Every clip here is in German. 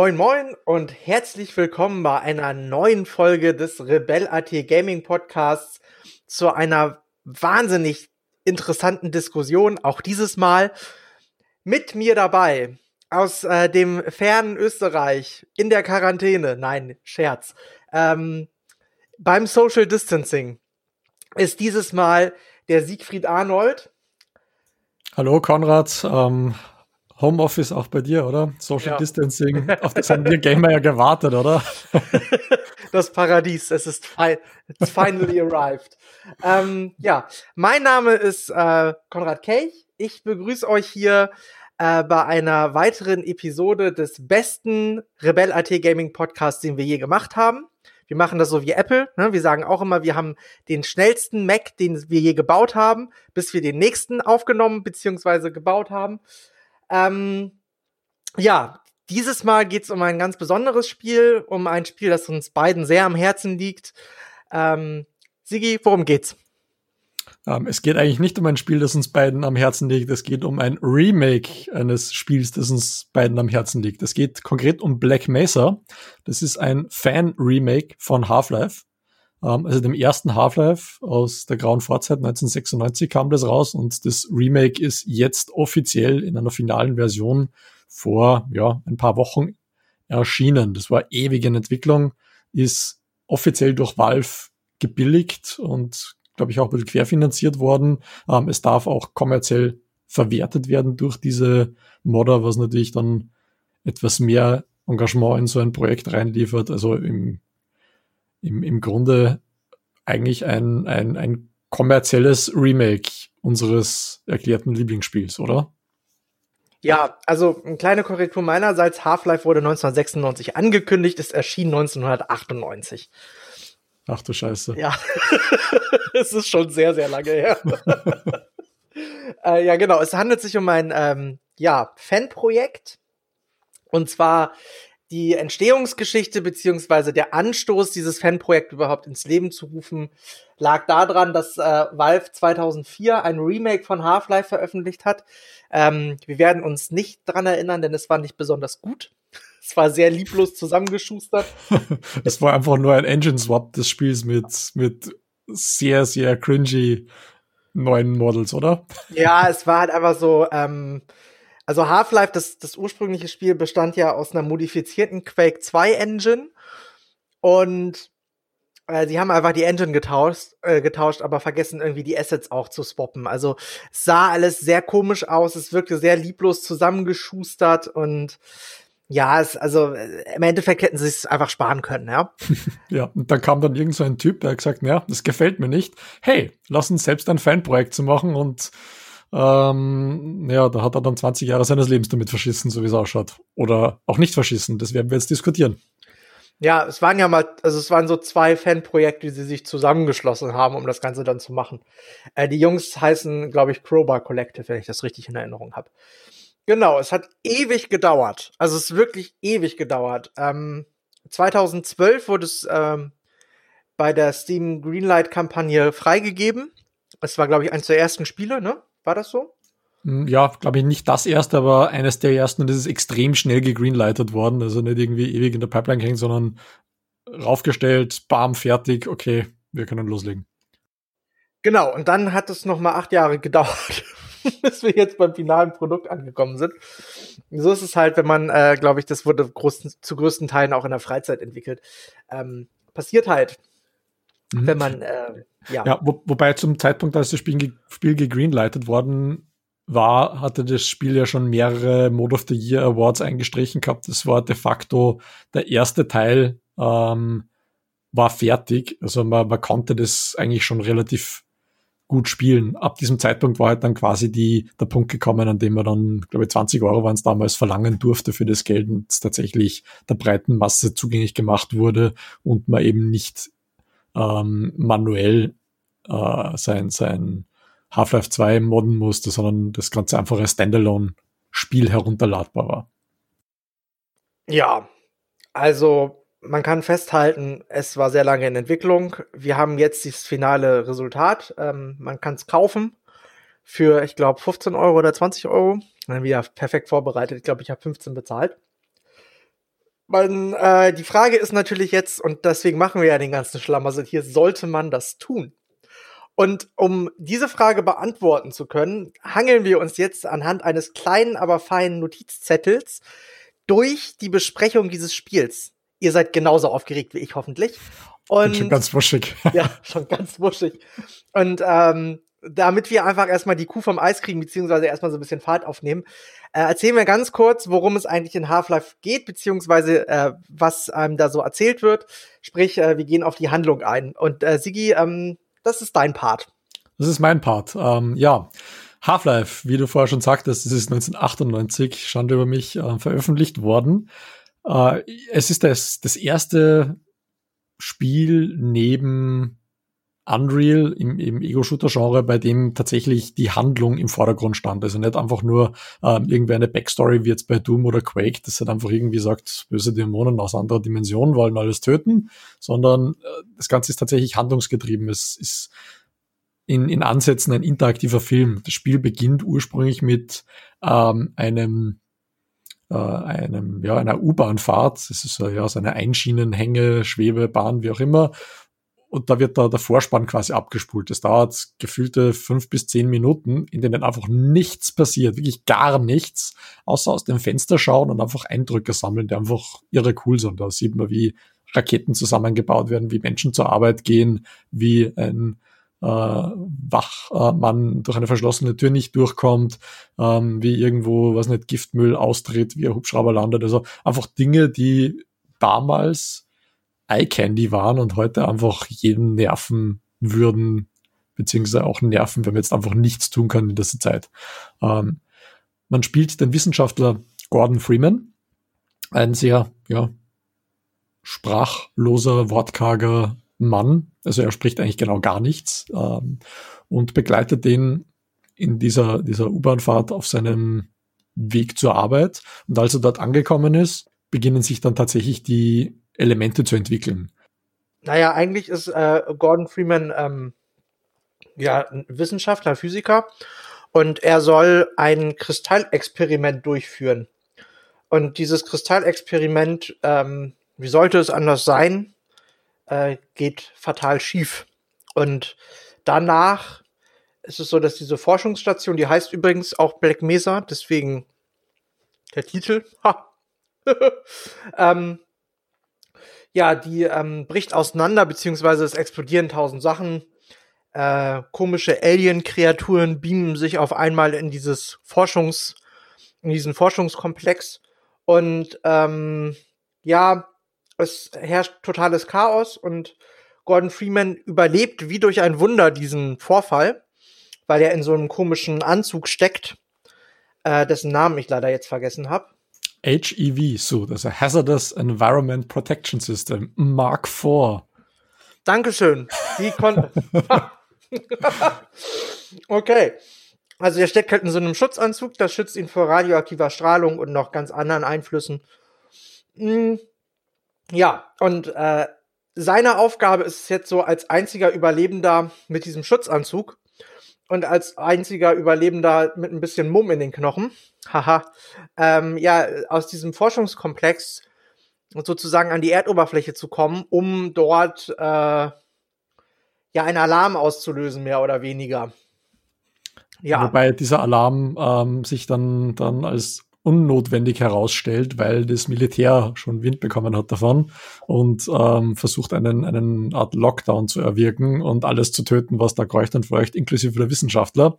Moin Moin und herzlich willkommen bei einer neuen Folge des Rebel.at Gaming Podcasts zu einer wahnsinnig interessanten Diskussion, auch dieses Mal mit mir dabei aus äh, dem fernen Österreich in der Quarantäne, nein, Scherz, ähm, beim Social Distancing ist dieses Mal der Siegfried Arnold. Hallo Konrad, ähm, Homeoffice auch bei dir, oder? Social ja. Distancing, auf das haben wir Gamer ja gewartet, oder? das Paradies, es ist fi it's finally arrived. ähm, ja, mein Name ist äh, Konrad Kelch. Ich begrüße euch hier äh, bei einer weiteren Episode des besten Rebel AT Gaming Podcasts, den wir je gemacht haben. Wir machen das so wie Apple. Ne? Wir sagen auch immer, wir haben den schnellsten Mac, den wir je gebaut haben, bis wir den nächsten aufgenommen bzw. gebaut haben. Ähm, ja, dieses Mal geht es um ein ganz besonderes Spiel, um ein Spiel, das uns beiden sehr am Herzen liegt. Ähm, Sigi, worum geht's? Ähm, es geht eigentlich nicht um ein Spiel, das uns beiden am Herzen liegt. Es geht um ein Remake eines Spiels, das uns beiden am Herzen liegt. Es geht konkret um Black Mesa. Das ist ein Fan-Remake von Half-Life. Ähm, also dem ersten Half-Life aus der grauen Vorzeit 1996 kam das raus und das Remake ist jetzt offiziell in einer finalen Version vor ja, ein paar Wochen erschienen. Das war ewig in Entwicklung, ist offiziell durch Valve gebilligt und glaube ich, auch ein bisschen querfinanziert worden. Ähm, es darf auch kommerziell verwertet werden durch diese Modder, was natürlich dann etwas mehr Engagement in so ein Projekt reinliefert. Also im, im, im Grunde eigentlich ein, ein, ein kommerzielles Remake unseres erklärten Lieblingsspiels, oder? Ja, also eine kleine Korrektur meinerseits. Half-Life wurde 1996 angekündigt, es erschien 1998. Ach du Scheiße. Ja, es ist schon sehr, sehr lange her. äh, ja, genau. Es handelt sich um ein ähm, ja, Fanprojekt. Und zwar die Entstehungsgeschichte beziehungsweise der Anstoß, dieses Fanprojekt überhaupt ins Leben zu rufen, lag daran, dass äh, Valve 2004 ein Remake von Half-Life veröffentlicht hat. Ähm, wir werden uns nicht dran erinnern, denn es war nicht besonders gut. Es war sehr lieblos zusammengeschustert. es war einfach nur ein Engine-Swap des Spiels mit, mit sehr, sehr cringy neuen Models, oder? Ja, es war halt einfach so, ähm, also Half-Life, das, das ursprüngliche Spiel bestand ja aus einer modifizierten Quake 2 Engine und äh, sie haben einfach die Engine getauscht, äh, getauscht, aber vergessen irgendwie die Assets auch zu swappen. Also es sah alles sehr komisch aus, es wirkte sehr lieblos zusammengeschustert und ja, es, also äh, im Endeffekt hätten sie es einfach sparen können, ja. ja, und dann kam dann irgend so ein Typ, der hat gesagt, ja, das gefällt mir nicht. Hey, lass uns selbst ein Fanprojekt zu machen und ähm, ja, da hat er dann 20 Jahre seines Lebens damit verschissen, so wie es ausschaut. Oder auch nicht verschissen, das werden wir jetzt diskutieren. Ja, es waren ja mal, also es waren so zwei Fanprojekte, die sie sich zusammengeschlossen haben, um das Ganze dann zu machen. Äh, die Jungs heißen, glaube ich, Crowbar Collective, wenn ich das richtig in Erinnerung habe. Genau, es hat ewig gedauert. Also es ist wirklich ewig gedauert. Ähm, 2012 wurde es ähm, bei der Steam Greenlight-Kampagne freigegeben. Es war, glaube ich, eines der ersten Spiele, ne? War das so? Hm, ja, glaube ich, nicht das erste, aber eines der ersten und es ist extrem schnell gegreenlightet worden. Also nicht irgendwie ewig in der Pipeline hängen, sondern raufgestellt, bam, fertig, okay, wir können loslegen. Genau, und dann hat es noch mal acht Jahre gedauert, bis wir jetzt beim finalen Produkt angekommen sind. So ist es halt, wenn man, äh, glaube ich, das wurde groß, zu größten Teilen auch in der Freizeit entwickelt. Ähm, passiert halt, mhm. wenn man, äh, ja. ja wo, wobei zum Zeitpunkt, als das Spiel, ge Spiel gegreenlightet worden war, hatte das Spiel ja schon mehrere Mode of the Year Awards eingestrichen gehabt. Das war de facto der erste Teil, ähm, war fertig. Also man, man konnte das eigentlich schon relativ gut spielen. Ab diesem Zeitpunkt war halt dann quasi die, der Punkt gekommen, an dem man dann, glaube ich, 20 Euro waren es damals, verlangen durfte für das Geld und es tatsächlich der breiten Masse zugänglich gemacht wurde und man eben nicht ähm, manuell äh, sein, sein Half-Life 2 modden musste, sondern das Ganze einfach als Standalone-Spiel herunterladbar war. Ja, also man kann festhalten, es war sehr lange in Entwicklung. Wir haben jetzt das finale Resultat. Ähm, man kann es kaufen für, ich glaube, 15 Euro oder 20 Euro. Dann wieder perfekt vorbereitet. Ich glaube, ich habe 15 bezahlt. Man, äh, die Frage ist natürlich jetzt, und deswegen machen wir ja den ganzen Schlamassel hier, sollte man das tun? Und um diese Frage beantworten zu können, hangeln wir uns jetzt anhand eines kleinen, aber feinen Notizzettels durch die Besprechung dieses Spiels. Ihr seid genauso aufgeregt wie ich hoffentlich. Und, Bin schon ganz wuschig. ja, schon ganz wuschig. Und ähm, damit wir einfach erstmal die Kuh vom Eis kriegen, beziehungsweise erstmal so ein bisschen Fahrt aufnehmen, äh, erzählen wir ganz kurz, worum es eigentlich in Half-Life geht, beziehungsweise äh, was einem da so erzählt wird. Sprich, äh, wir gehen auf die Handlung ein. Und äh, Sigi, ähm, das ist dein Part. Das ist mein Part. Ähm, ja. Half-Life, wie du vorher schon sagtest, es ist 1998, Schande über mich, äh, veröffentlicht worden. Äh, es ist das, das erste Spiel neben Unreal im, im Ego-Shooter-Genre, bei dem tatsächlich die Handlung im Vordergrund stand. Also nicht einfach nur ähm, irgendwie eine Backstory wie jetzt bei Doom oder Quake, das halt einfach irgendwie sagt, böse Dämonen aus anderer Dimension wollen alles töten, sondern äh, das Ganze ist tatsächlich handlungsgetrieben. Es ist in, in Ansätzen ein interaktiver Film. Das Spiel beginnt ursprünglich mit ähm, einem äh, einem, ja, einer U-Bahn-Fahrt. Das ist ja so eine Einschienenhänge, Schwebebahn, wie auch immer und da wird da der Vorspann quasi abgespult. Das dauert gefühlte fünf bis zehn Minuten, in denen einfach nichts passiert, wirklich gar nichts, außer aus dem Fenster schauen und einfach Eindrücke sammeln, die einfach irre cool sind. Da sieht man, wie Raketen zusammengebaut werden, wie Menschen zur Arbeit gehen, wie ein äh, Wachmann durch eine verschlossene Tür nicht durchkommt, ähm, wie irgendwo, was nicht, Giftmüll austritt, wie ein Hubschrauber landet. Also einfach Dinge, die damals Eye Candy waren und heute einfach jeden nerven würden, beziehungsweise auch nerven, wenn man jetzt einfach nichts tun kann in dieser Zeit. Ähm, man spielt den Wissenschaftler Gordon Freeman, ein sehr, ja, sprachloser, wortkarger Mann. Also er spricht eigentlich genau gar nichts ähm, und begleitet den in dieser, dieser U-Bahn-Fahrt auf seinem Weg zur Arbeit. Und als er dort angekommen ist, beginnen sich dann tatsächlich die Elemente zu entwickeln. Naja, eigentlich ist äh, Gordon Freeman ähm, ja ein Wissenschaftler, Physiker und er soll ein Kristallexperiment durchführen. Und dieses Kristallexperiment, ähm, wie sollte es anders sein, äh, geht fatal schief. Und danach ist es so, dass diese Forschungsstation, die heißt übrigens auch Black Mesa, deswegen der Titel, ha, ähm, ja, die ähm, bricht auseinander, beziehungsweise es explodieren tausend Sachen. Äh, komische Alien-Kreaturen beamen sich auf einmal in dieses Forschungs, in diesen Forschungskomplex. Und ähm, ja, es herrscht totales Chaos und Gordon Freeman überlebt wie durch ein Wunder diesen Vorfall, weil er in so einem komischen Anzug steckt, äh, dessen Namen ich leider jetzt vergessen habe. HEV Suit, also Hazardous Environment Protection System, Mark IV. Dankeschön. Die konnte. okay. Also er steckt halt in so einem Schutzanzug, das schützt ihn vor radioaktiver Strahlung und noch ganz anderen Einflüssen. Hm. Ja, und äh, seine Aufgabe ist es jetzt so als einziger Überlebender mit diesem Schutzanzug und als einziger Überlebender mit ein bisschen Mumm in den Knochen, haha, ähm, ja, aus diesem Forschungskomplex sozusagen an die Erdoberfläche zu kommen, um dort äh, ja einen Alarm auszulösen, mehr oder weniger. Ja. Wobei dieser Alarm ähm, sich dann, dann als unnotwendig herausstellt, weil das Militär schon Wind bekommen hat davon und ähm, versucht einen, einen Art Lockdown zu erwirken und alles zu töten, was da kreucht und fleucht, inklusive der Wissenschaftler.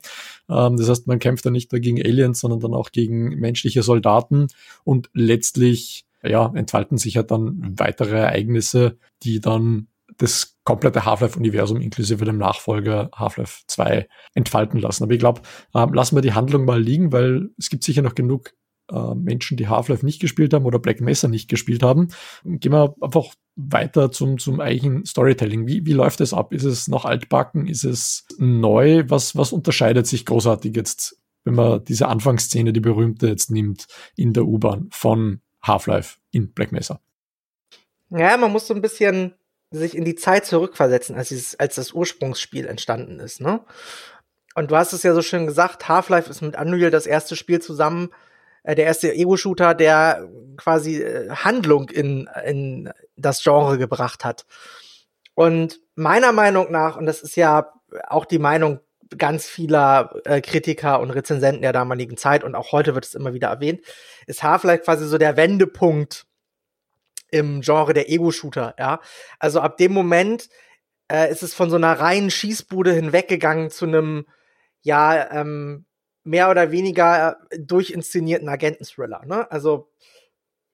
Ähm, das heißt, man kämpft dann nicht nur gegen Aliens, sondern dann auch gegen menschliche Soldaten und letztlich ja, entfalten sich ja dann weitere Ereignisse, die dann das komplette Half-Life-Universum inklusive dem Nachfolger Half-Life 2 entfalten lassen. Aber ich glaube, ähm, lassen wir die Handlung mal liegen, weil es gibt sicher noch genug äh, Menschen, die Half-Life nicht gespielt haben oder Black Mesa nicht gespielt haben. Gehen wir einfach weiter zum, zum eigentlichen Storytelling. Wie, wie läuft es ab? Ist es noch altbacken? Ist es neu? Was, was unterscheidet sich großartig jetzt, wenn man diese Anfangsszene, die berühmte jetzt nimmt, in der U-Bahn von Half-Life in Black Mesa? Ja, man muss so ein bisschen sich in die Zeit zurückversetzen, als, dieses, als das Ursprungsspiel entstanden ist, ne? Und du hast es ja so schön gesagt, Half-Life ist mit Unreal das erste Spiel zusammen, der erste Ego-Shooter, der quasi äh, Handlung in, in das Genre gebracht hat. Und meiner Meinung nach, und das ist ja auch die Meinung ganz vieler äh, Kritiker und Rezensenten der damaligen Zeit und auch heute wird es immer wieder erwähnt, ist Half-Life quasi so der Wendepunkt im Genre der Ego-Shooter, ja. Also ab dem Moment äh, ist es von so einer reinen Schießbude hinweggegangen zu einem, ja, ähm, mehr oder weniger durchinszenierten Agenten-Thriller, ne? Also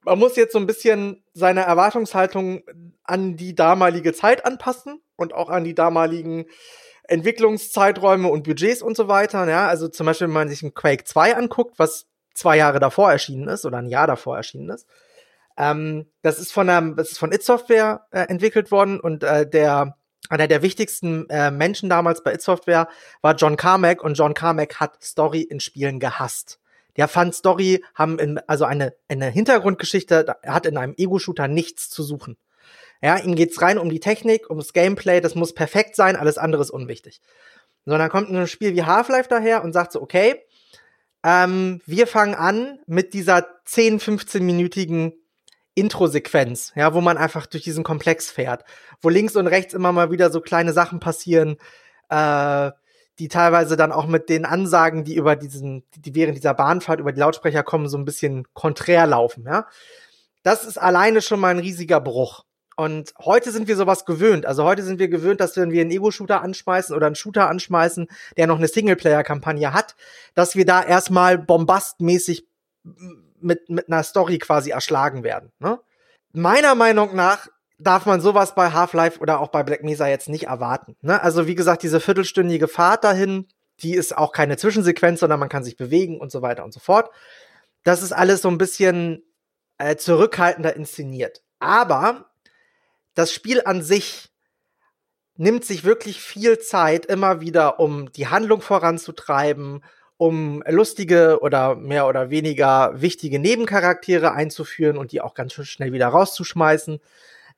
man muss jetzt so ein bisschen seine Erwartungshaltung an die damalige Zeit anpassen und auch an die damaligen Entwicklungszeiträume und Budgets und so weiter. Ja, also zum Beispiel, wenn man sich ein Quake 2 anguckt, was zwei Jahre davor erschienen ist oder ein Jahr davor erschienen ist. Ähm, das ist von einem, das ist von It Software äh, entwickelt worden und äh, der einer der wichtigsten äh, Menschen damals bei It Software war John Carmack und John Carmack hat Story in Spielen gehasst. Der fand Story haben in, also eine, eine Hintergrundgeschichte, hat in einem Ego-Shooter nichts zu suchen. Ja, ihm geht's rein um die Technik, ums Gameplay, das muss perfekt sein, alles andere ist unwichtig. Sondern kommt ein Spiel wie Half-Life daher und sagt so, okay, ähm, wir fangen an mit dieser 10, 15-minütigen Intro-Sequenz, ja, wo man einfach durch diesen Komplex fährt, wo links und rechts immer mal wieder so kleine Sachen passieren, äh, die teilweise dann auch mit den Ansagen, die über diesen, die während dieser Bahnfahrt über die Lautsprecher kommen, so ein bisschen konträr laufen, ja. Das ist alleine schon mal ein riesiger Bruch. Und heute sind wir sowas gewöhnt. Also heute sind wir gewöhnt, dass wenn wir einen Ego-Shooter anschmeißen oder einen Shooter anschmeißen, der noch eine Singleplayer-Kampagne hat, dass wir da erstmal bombastmäßig mit, mit einer Story quasi erschlagen werden. Ne? Meiner Meinung nach darf man sowas bei Half-Life oder auch bei Black Mesa jetzt nicht erwarten. Ne? Also wie gesagt, diese viertelstündige Fahrt dahin, die ist auch keine Zwischensequenz, sondern man kann sich bewegen und so weiter und so fort. Das ist alles so ein bisschen äh, zurückhaltender inszeniert. Aber das Spiel an sich nimmt sich wirklich viel Zeit immer wieder, um die Handlung voranzutreiben, um lustige oder mehr oder weniger wichtige Nebencharaktere einzuführen und die auch ganz schnell wieder rauszuschmeißen.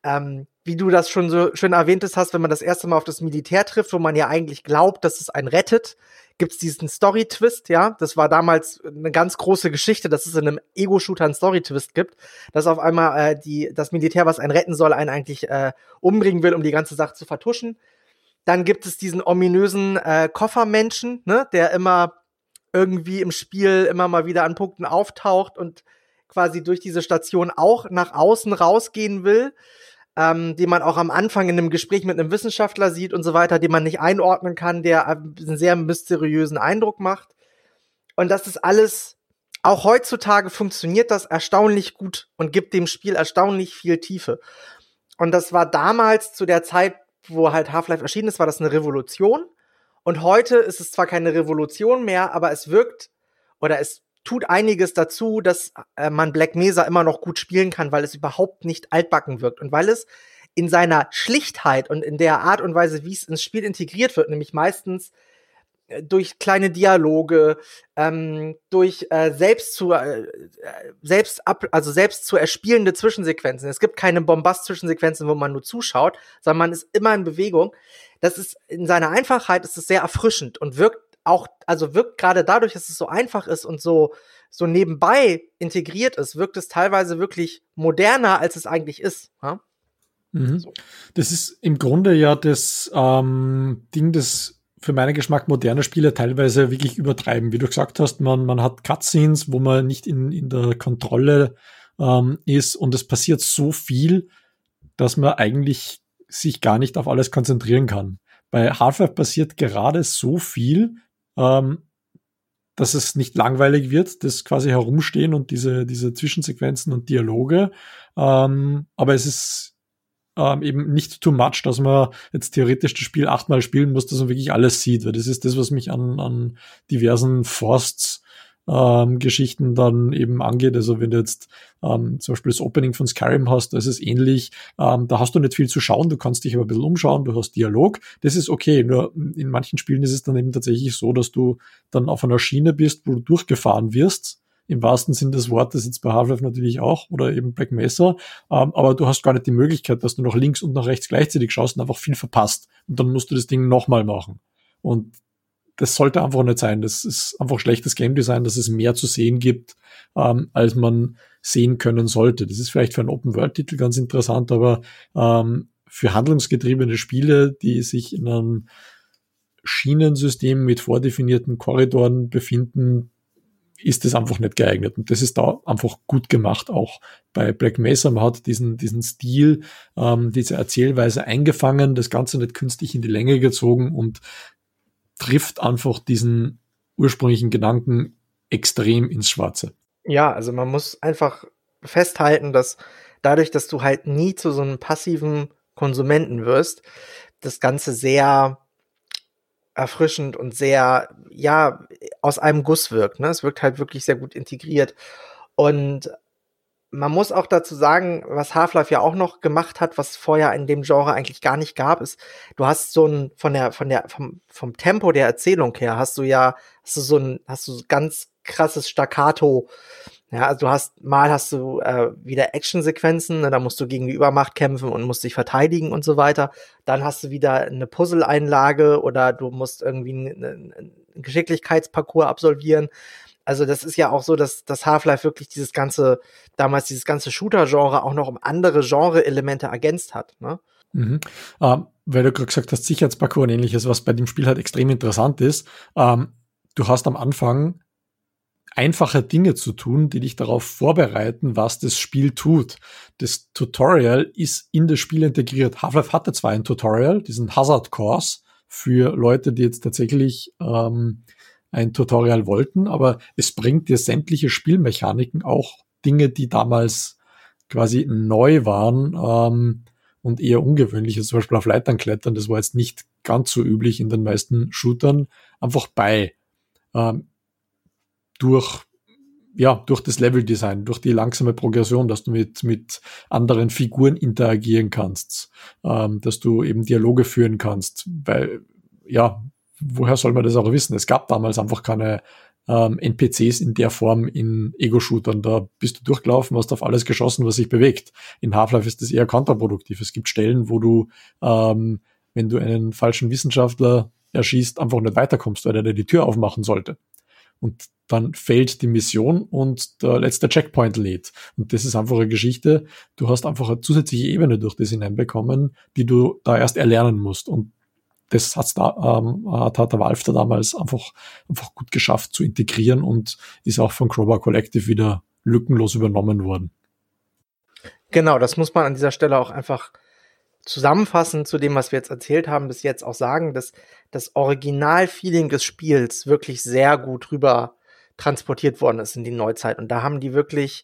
Ähm, wie du das schon so schön erwähntest hast, wenn man das erste Mal auf das Militär trifft, wo man ja eigentlich glaubt, dass es einen rettet, gibt's diesen Story-Twist, ja. Das war damals eine ganz große Geschichte, dass es in einem Ego-Shooter einen Story-Twist gibt, dass auf einmal äh, die, das Militär, was einen retten soll, einen eigentlich äh, umbringen will, um die ganze Sache zu vertuschen. Dann gibt es diesen ominösen äh, Koffermenschen, ne, der immer irgendwie im Spiel immer mal wieder an Punkten auftaucht und quasi durch diese Station auch nach außen rausgehen will ähm, die man auch am Anfang in einem Gespräch mit einem Wissenschaftler sieht und so weiter, den man nicht einordnen kann, der einen sehr mysteriösen Eindruck macht. Und das ist alles, auch heutzutage funktioniert das erstaunlich gut und gibt dem Spiel erstaunlich viel Tiefe. Und das war damals zu der Zeit, wo halt Half-Life erschienen ist, war das eine Revolution. Und heute ist es zwar keine Revolution mehr, aber es wirkt oder es tut einiges dazu, dass äh, man Black Mesa immer noch gut spielen kann, weil es überhaupt nicht altbacken wirkt. Und weil es in seiner Schlichtheit und in der Art und Weise, wie es ins Spiel integriert wird, nämlich meistens durch kleine Dialoge, ähm, durch äh, selbst zu äh, selbst ab, also selbst zu erspielende Zwischensequenzen. Es gibt keine Bombast-Zwischensequenzen, wo man nur zuschaut, sondern man ist immer in Bewegung. Das ist in seiner Einfachheit ist es sehr erfrischend und wirkt auch, also wirkt gerade dadurch, dass es so einfach ist und so, so nebenbei integriert ist, wirkt es teilweise wirklich moderner, als es eigentlich ist. Ja? Mhm. So. Das ist im Grunde ja das ähm, Ding, das für meinen Geschmack moderne Spiele teilweise wirklich übertreiben. Wie du gesagt hast, man, man hat Cutscenes, wo man nicht in, in der Kontrolle ähm, ist und es passiert so viel, dass man eigentlich sich gar nicht auf alles konzentrieren kann. Bei Half-Life passiert gerade so viel, ähm, dass es nicht langweilig wird, das quasi herumstehen und diese, diese Zwischensequenzen und Dialoge. Ähm, aber es ist ähm, eben nicht too much, dass man jetzt theoretisch das Spiel achtmal spielen muss, dass man wirklich alles sieht, weil das ist das, was mich an, an diversen Forsts ähm, Geschichten dann eben angeht. Also wenn du jetzt ähm, zum Beispiel das Opening von Skyrim hast, da ist es ähnlich. Ähm, da hast du nicht viel zu schauen, du kannst dich aber ein bisschen umschauen, du hast Dialog. Das ist okay. Nur in manchen Spielen ist es dann eben tatsächlich so, dass du dann auf einer Schiene bist, wo du durchgefahren wirst im wahrsten Sinn des Wortes, jetzt bei Half-Life natürlich auch, oder eben Black Mesa, ähm, aber du hast gar nicht die Möglichkeit, dass du nach links und nach rechts gleichzeitig schaust und einfach viel verpasst. Und dann musst du das Ding nochmal machen. Und das sollte einfach nicht sein. Das ist einfach schlechtes Game Design, dass es mehr zu sehen gibt, ähm, als man sehen können sollte. Das ist vielleicht für einen Open-World-Titel ganz interessant, aber ähm, für handlungsgetriebene Spiele, die sich in einem Schienensystem mit vordefinierten Korridoren befinden, ist es einfach nicht geeignet. Und das ist da einfach gut gemacht, auch bei Black Mesa. Man hat diesen, diesen Stil, ähm, diese Erzählweise eingefangen, das Ganze nicht künstlich in die Länge gezogen und trifft einfach diesen ursprünglichen Gedanken extrem ins Schwarze. Ja, also man muss einfach festhalten, dass dadurch, dass du halt nie zu so einem passiven Konsumenten wirst, das Ganze sehr erfrischend und sehr, ja, aus einem Guss wirkt. Ne? Es wirkt halt wirklich sehr gut integriert. Und man muss auch dazu sagen, was Half-Life ja auch noch gemacht hat, was vorher in dem Genre eigentlich gar nicht gab, ist, du hast so ein, von der, von der, vom, vom Tempo der Erzählung her, hast du ja, hast du so ein, hast du ganz krasses Staccato. Ja, also du hast, mal hast du äh, wieder Actionsequenzen, ne, da musst du gegen die Übermacht kämpfen und musst dich verteidigen und so weiter. Dann hast du wieder eine Puzzle-Einlage oder du musst irgendwie einen, einen Geschicklichkeitsparcours absolvieren. Also das ist ja auch so, dass das Half-Life wirklich dieses ganze, damals dieses ganze Shooter-Genre auch noch um andere Genre-Elemente ergänzt hat. Ne? Mhm. Ähm, weil du gerade gesagt hast, Sicherheitsparcours und ähnliches, was bei dem Spiel halt extrem interessant ist. Ähm, du hast am Anfang einfache Dinge zu tun, die dich darauf vorbereiten, was das Spiel tut. Das Tutorial ist in das Spiel integriert. Half-Life hatte zwar ein Tutorial, diesen Hazard Course, für Leute, die jetzt tatsächlich ähm, ein Tutorial wollten, aber es bringt dir sämtliche Spielmechaniken, auch Dinge, die damals quasi neu waren ähm, und eher ungewöhnlich, also zum Beispiel auf Leitern klettern, das war jetzt nicht ganz so üblich in den meisten Shootern, einfach bei. Ähm, durch ja, durch das Leveldesign, durch die langsame Progression, dass du mit, mit anderen Figuren interagieren kannst, ähm, dass du eben Dialoge führen kannst, weil, ja, woher soll man das auch wissen? Es gab damals einfach keine ähm, NPCs in der Form in Ego-Shootern. Da bist du durchgelaufen, hast auf alles geschossen, was sich bewegt. In Half-Life ist das eher kontraproduktiv. Es gibt Stellen, wo du, ähm, wenn du einen falschen Wissenschaftler erschießt, einfach nicht weiterkommst, weil er dir die Tür aufmachen sollte. Und dann fällt die Mission und der letzte Checkpoint lädt. Und das ist einfach eine Geschichte. Du hast einfach eine zusätzliche Ebene durch das hineinbekommen, die du da erst erlernen musst. Und das hat's da, ähm, hat, hat der Valve da damals einfach, einfach gut geschafft zu integrieren und ist auch von Crowbar Collective wieder lückenlos übernommen worden. Genau, das muss man an dieser Stelle auch einfach zusammenfassend zu dem, was wir jetzt erzählt haben, bis jetzt auch sagen, dass das Original-Feeling des Spiels wirklich sehr gut rüber transportiert worden ist in die Neuzeit. Und da haben die wirklich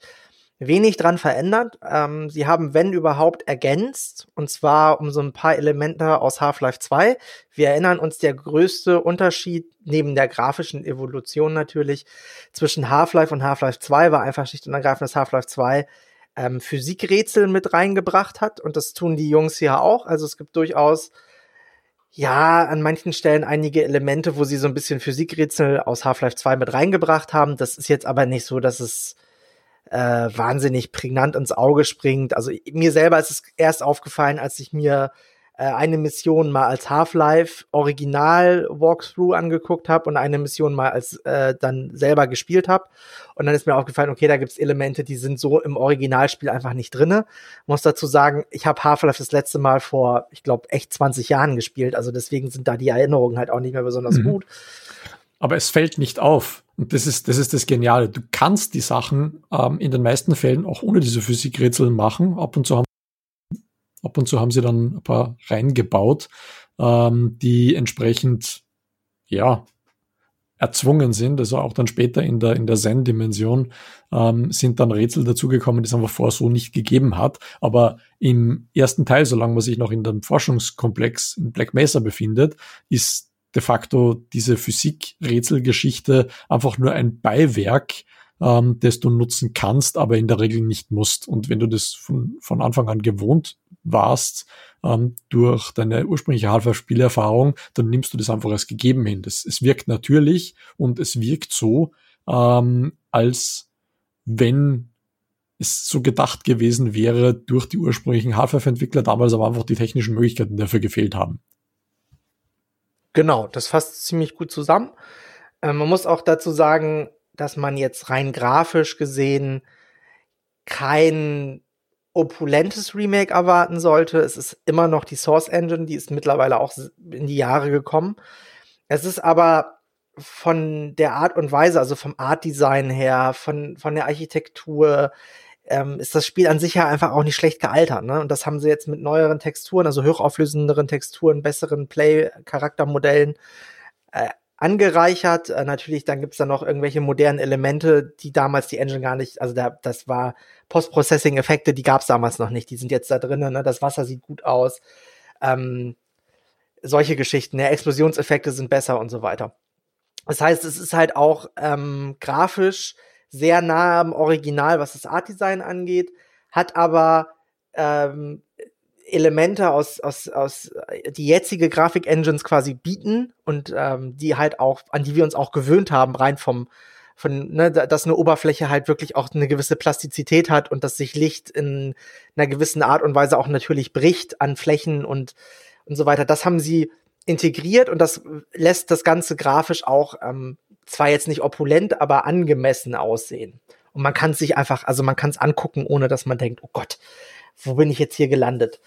wenig dran verändert. Ähm, sie haben, wenn überhaupt, ergänzt. Und zwar um so ein paar Elemente aus Half-Life 2. Wir erinnern uns, der größte Unterschied neben der grafischen Evolution natürlich zwischen Half-Life und Half-Life 2 war einfach schlicht und ergreifend, dass Half-Life 2 ähm, Physikrätsel mit reingebracht hat. Und das tun die Jungs hier auch. Also es gibt durchaus ja, an manchen Stellen einige Elemente, wo sie so ein bisschen Physikrätsel aus Half-Life 2 mit reingebracht haben. Das ist jetzt aber nicht so, dass es äh, wahnsinnig prägnant ins Auge springt. Also mir selber ist es erst aufgefallen, als ich mir äh, eine Mission mal als Half-Life Original Walkthrough angeguckt habe und eine Mission mal als äh, dann selber gespielt habe. Und dann ist mir aufgefallen, okay, da gibt's Elemente, die sind so im Originalspiel einfach nicht drinne. Muss dazu sagen, ich habe Half-Life das letzte Mal vor, ich glaube, echt 20 Jahren gespielt. Also deswegen sind da die Erinnerungen halt auch nicht mehr besonders mhm. gut. Aber es fällt nicht auf. Und das ist, das ist das Geniale. Du kannst die Sachen ähm, in den meisten Fällen auch ohne diese Physikrätsel machen. Ab und zu haben Ab und zu haben sie dann ein paar reingebaut, ähm, die entsprechend, ja, erzwungen sind, also auch dann später in der, in der Zen-Dimension ähm, sind dann Rätsel dazugekommen, die es einfach vorher so nicht gegeben hat. Aber im ersten Teil, solange man sich noch in dem Forschungskomplex in Black Mesa befindet, ist de facto diese Physik-Rätselgeschichte einfach nur ein Beiwerk, ähm, das du nutzen kannst, aber in der Regel nicht musst. Und wenn du das von, von Anfang an gewohnt warst, ähm, durch deine ursprüngliche Half-Life-Spielerfahrung, dann nimmst du das einfach als gegeben hin. Das, es wirkt natürlich und es wirkt so, ähm, als wenn es so gedacht gewesen wäre durch die ursprünglichen Half-Life-Entwickler damals aber einfach die technischen Möglichkeiten dafür gefehlt haben. Genau, das fasst ziemlich gut zusammen. Äh, man muss auch dazu sagen, dass man jetzt rein grafisch gesehen kein opulentes Remake erwarten sollte. Es ist immer noch die Source Engine, die ist mittlerweile auch in die Jahre gekommen. Es ist aber von der Art und Weise, also vom Art Design her, von, von der Architektur, ähm, ist das Spiel an sich ja einfach auch nicht schlecht gealtert. Ne? Und das haben sie jetzt mit neueren Texturen, also hochauflösenderen Texturen, besseren Play-Charaktermodellen äh, angereichert. Äh, natürlich, dann gibt's da noch irgendwelche modernen Elemente, die damals die Engine gar nicht, also da, das war Post-Processing-Effekte, die gab's damals noch nicht. Die sind jetzt da drinnen, ne? das Wasser sieht gut aus. Ähm, solche Geschichten, ne? Explosionseffekte sind besser und so weiter. Das heißt, es ist halt auch ähm, grafisch sehr nah am Original, was das Art-Design angeht, hat aber ähm, Elemente aus, aus, aus die jetzige Grafik-Engines quasi bieten und ähm, die halt auch, an die wir uns auch gewöhnt haben, rein vom, von, ne, dass eine Oberfläche halt wirklich auch eine gewisse Plastizität hat und dass sich Licht in einer gewissen Art und Weise auch natürlich bricht an Flächen und, und so weiter. Das haben sie integriert und das lässt das Ganze grafisch auch ähm, zwar jetzt nicht opulent, aber angemessen aussehen. Und man kann es sich einfach, also man kann es angucken, ohne dass man denkt, oh Gott, wo bin ich jetzt hier gelandet?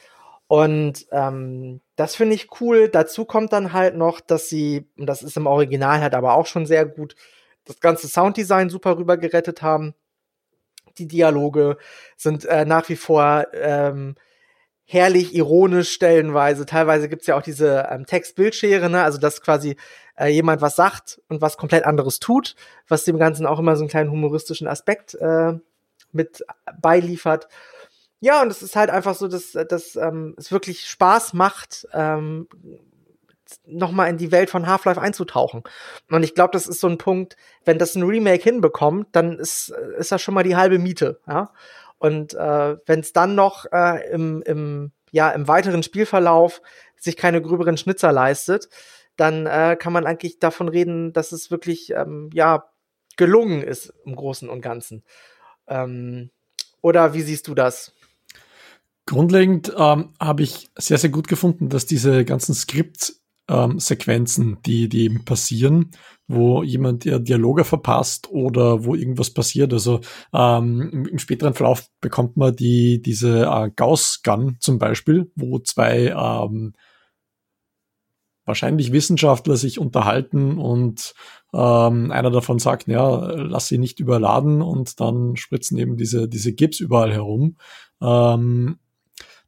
Und ähm, das finde ich cool. Dazu kommt dann halt noch, dass sie, und das ist im Original halt aber auch schon sehr gut, das ganze Sounddesign super rüber gerettet haben. Die Dialoge sind äh, nach wie vor ähm, herrlich ironisch stellenweise. Teilweise gibt's ja auch diese ähm, Text-Bildschere, ne? also dass quasi äh, jemand was sagt und was komplett anderes tut, was dem Ganzen auch immer so einen kleinen humoristischen Aspekt äh, mit beiliefert. Ja, und es ist halt einfach so, dass, dass ähm, es wirklich Spaß macht, ähm, nochmal in die Welt von Half-Life einzutauchen. Und ich glaube, das ist so ein Punkt, wenn das ein Remake hinbekommt, dann ist, ist das schon mal die halbe Miete. Ja? Und äh, wenn es dann noch äh, im, im, ja, im weiteren Spielverlauf sich keine gröberen Schnitzer leistet, dann äh, kann man eigentlich davon reden, dass es wirklich ähm, ja gelungen ist im Großen und Ganzen. Ähm, oder wie siehst du das? Grundlegend ähm, habe ich sehr, sehr gut gefunden, dass diese ganzen Skript-Sequenzen, ähm, die, die eben passieren, wo jemand ja Dialoge verpasst oder wo irgendwas passiert. Also ähm, im, im, späteren Verlauf bekommt man die, diese äh, Gauss-Gun zum Beispiel, wo zwei ähm, wahrscheinlich Wissenschaftler sich unterhalten und ähm, einer davon sagt, ja, lass sie nicht überladen und dann spritzen eben diese, diese Gips überall herum. Ähm,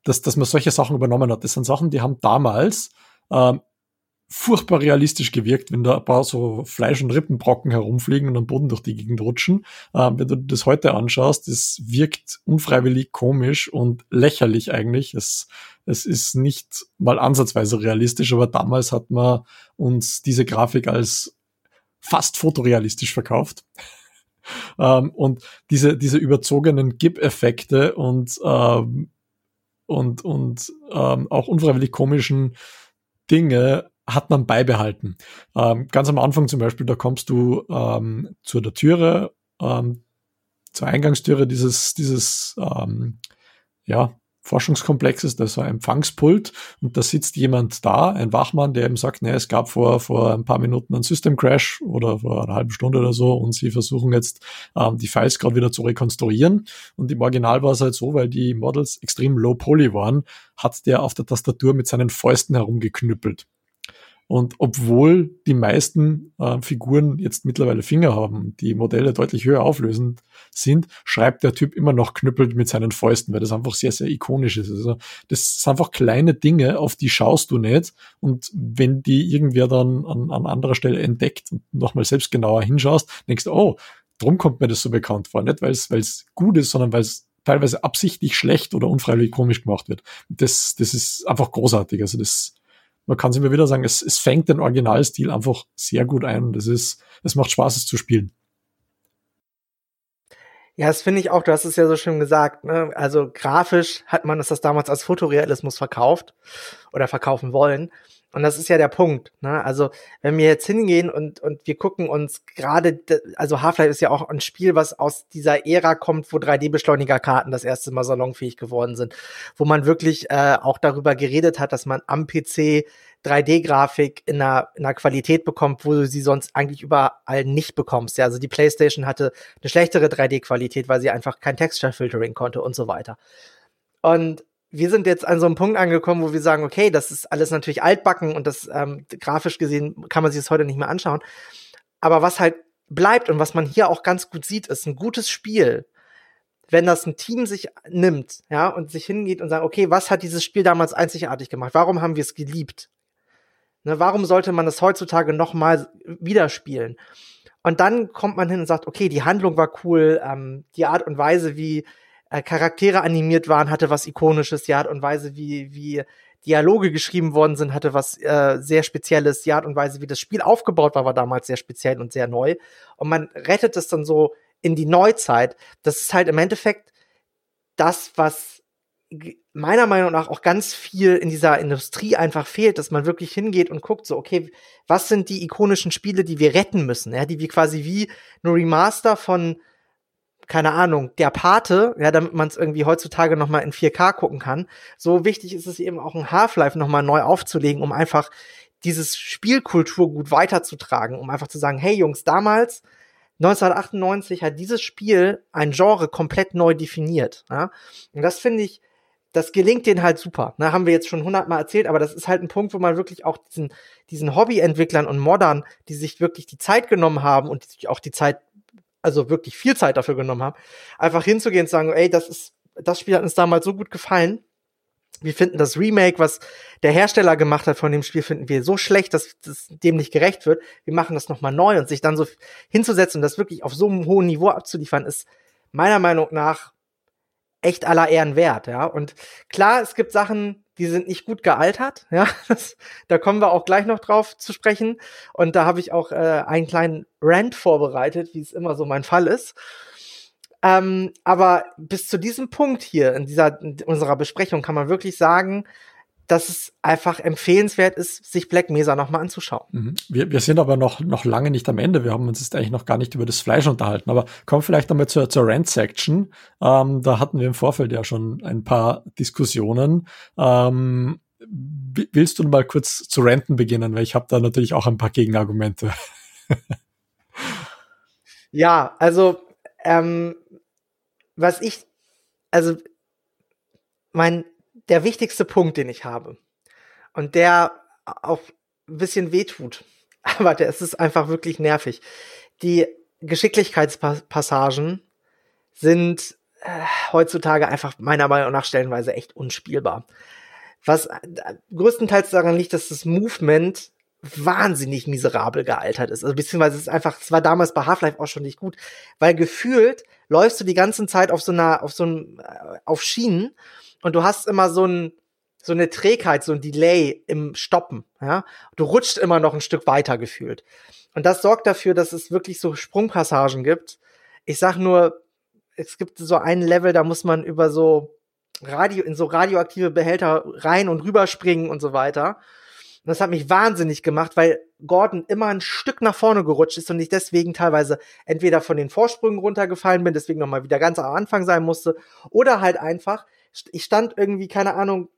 dass, dass man solche Sachen übernommen hat. Das sind Sachen, die haben damals ähm, furchtbar realistisch gewirkt, wenn da ein paar so Fleisch- und Rippenbrocken herumfliegen und am Boden durch die Gegend rutschen. Ähm, wenn du das heute anschaust, das wirkt unfreiwillig komisch und lächerlich eigentlich. Es, es ist nicht mal ansatzweise realistisch, aber damals hat man uns diese Grafik als fast fotorealistisch verkauft. ähm, und diese, diese überzogenen GIP-Effekte und ähm, und, und ähm, auch unfreiwillig komischen Dinge hat man beibehalten. Ähm, ganz am Anfang zum Beispiel, da kommst du ähm, zu der Türe, ähm, zur Eingangstüre dieses, dieses ähm, ja, Forschungskomplexes, da ist so ein Empfangspult und da sitzt jemand da, ein Wachmann, der eben sagt, ne, es gab vor, vor ein paar Minuten einen System Crash oder vor einer halben Stunde oder so und sie versuchen jetzt ähm, die Files gerade wieder zu rekonstruieren und im Original war es halt so, weil die Models extrem low poly waren, hat der auf der Tastatur mit seinen Fäusten herumgeknüppelt. Und obwohl die meisten äh, Figuren jetzt mittlerweile Finger haben, die Modelle deutlich höher auflösend sind, schreibt der Typ immer noch knüppelt mit seinen Fäusten, weil das einfach sehr, sehr ikonisch ist. Also das sind einfach kleine Dinge, auf die schaust du nicht. Und wenn die irgendwer dann an, an anderer Stelle entdeckt und nochmal selbst genauer hinschaust, denkst du, oh, drum kommt mir das so bekannt vor. Nicht, weil es gut ist, sondern weil es teilweise absichtlich schlecht oder unfreiwillig komisch gemacht wird. Das, das ist einfach großartig. Also das man kann es immer wieder sagen, es, es fängt den Originalstil einfach sehr gut ein und es ist, es macht Spaß, es zu spielen. Ja, das finde ich auch, du hast es ja so schön gesagt, ne? Also grafisch hat man das damals als Fotorealismus verkauft oder verkaufen wollen. Und das ist ja der Punkt. Ne? Also wenn wir jetzt hingehen und, und wir gucken uns gerade, also Half-Life ist ja auch ein Spiel, was aus dieser Ära kommt, wo 3D-Beschleunigerkarten das erste Mal salonfähig geworden sind, wo man wirklich äh, auch darüber geredet hat, dass man am PC 3D-Grafik in einer, in einer Qualität bekommt, wo du sie sonst eigentlich überall nicht bekommst. Ja, also die PlayStation hatte eine schlechtere 3D-Qualität, weil sie einfach kein Texture-Filtering konnte und so weiter. Und wir sind jetzt an so einem Punkt angekommen, wo wir sagen, okay, das ist alles natürlich altbacken und das ähm, grafisch gesehen kann man sich das heute nicht mehr anschauen. Aber was halt bleibt und was man hier auch ganz gut sieht, ist ein gutes Spiel. Wenn das ein Team sich nimmt, ja, und sich hingeht und sagt, okay, was hat dieses Spiel damals einzigartig gemacht? Warum haben wir es geliebt? Ne, warum sollte man es heutzutage noch mal wieder spielen? Und dann kommt man hin und sagt, okay, die Handlung war cool, ähm, die Art und Weise, wie äh, Charaktere animiert waren, hatte was Ikonisches, die Art und Weise, wie, wie Dialoge geschrieben worden sind, hatte was äh, sehr Spezielles, die Art und Weise, wie das Spiel aufgebaut war, war damals sehr speziell und sehr neu. Und man rettet es dann so in die Neuzeit. Das ist halt im Endeffekt das, was meiner Meinung nach auch ganz viel in dieser Industrie einfach fehlt, dass man wirklich hingeht und guckt so, okay, was sind die ikonischen Spiele, die wir retten müssen, ja, die wir quasi wie nur Remaster von keine Ahnung, der Pate, ja, damit man es irgendwie heutzutage noch mal in 4K gucken kann. So wichtig ist es eben auch ein Half-Life noch mal neu aufzulegen, um einfach dieses Spielkulturgut weiterzutragen, um einfach zu sagen, hey Jungs, damals 1998 hat dieses Spiel ein Genre komplett neu definiert. Ja? Und das finde ich, das gelingt denen halt super. Ne, haben wir jetzt schon hundertmal erzählt, aber das ist halt ein Punkt, wo man wirklich auch diesen, diesen Hobbyentwicklern und Modern, die sich wirklich die Zeit genommen haben und auch die Zeit also wirklich viel Zeit dafür genommen haben, einfach hinzugehen und sagen, ey, das ist, das Spiel hat uns damals so gut gefallen. Wir finden das Remake, was der Hersteller gemacht hat von dem Spiel, finden wir so schlecht, dass das dem nicht gerecht wird. Wir machen das nochmal neu und sich dann so hinzusetzen und das wirklich auf so einem hohen Niveau abzuliefern, ist meiner Meinung nach echt aller Ehren wert, ja. Und klar, es gibt Sachen, die sind nicht gut gealtert, ja. Das, da kommen wir auch gleich noch drauf zu sprechen. Und da habe ich auch äh, einen kleinen Rant vorbereitet, wie es immer so mein Fall ist. Ähm, aber bis zu diesem Punkt hier in dieser in unserer Besprechung kann man wirklich sagen, dass es einfach empfehlenswert ist, sich Black Mesa nochmal anzuschauen. Mhm. Wir, wir sind aber noch, noch lange nicht am Ende. Wir haben uns jetzt eigentlich noch gar nicht über das Fleisch unterhalten. Aber kommen vielleicht nochmal zur, zur Rant-Section. Ähm, da hatten wir im Vorfeld ja schon ein paar Diskussionen. Ähm, willst du mal kurz zu ranten beginnen? Weil ich habe da natürlich auch ein paar Gegenargumente. ja, also ähm, was ich, also mein der wichtigste Punkt, den ich habe und der auch ein bisschen wehtut, aber der ist einfach wirklich nervig. Die Geschicklichkeitspassagen sind äh, heutzutage einfach meiner Meinung nach stellenweise echt unspielbar. Was äh, größtenteils daran liegt, dass das Movement wahnsinnig miserabel gealtert ist. Also beziehungsweise es ist einfach, es war damals bei Half-Life auch schon nicht gut, weil gefühlt läufst du die ganze Zeit auf so einer, auf so einem, äh, auf Schienen und du hast immer so ein, so eine Trägheit, so ein Delay im Stoppen, ja. Du rutscht immer noch ein Stück weiter gefühlt. Und das sorgt dafür, dass es wirklich so Sprungpassagen gibt. Ich sag nur, es gibt so ein Level, da muss man über so Radio, in so radioaktive Behälter rein und rüberspringen und so weiter. Und das hat mich wahnsinnig gemacht, weil Gordon immer ein Stück nach vorne gerutscht ist und ich deswegen teilweise entweder von den Vorsprüngen runtergefallen bin, deswegen nochmal wieder ganz am Anfang sein musste, oder halt einfach, ich stand irgendwie, keine Ahnung,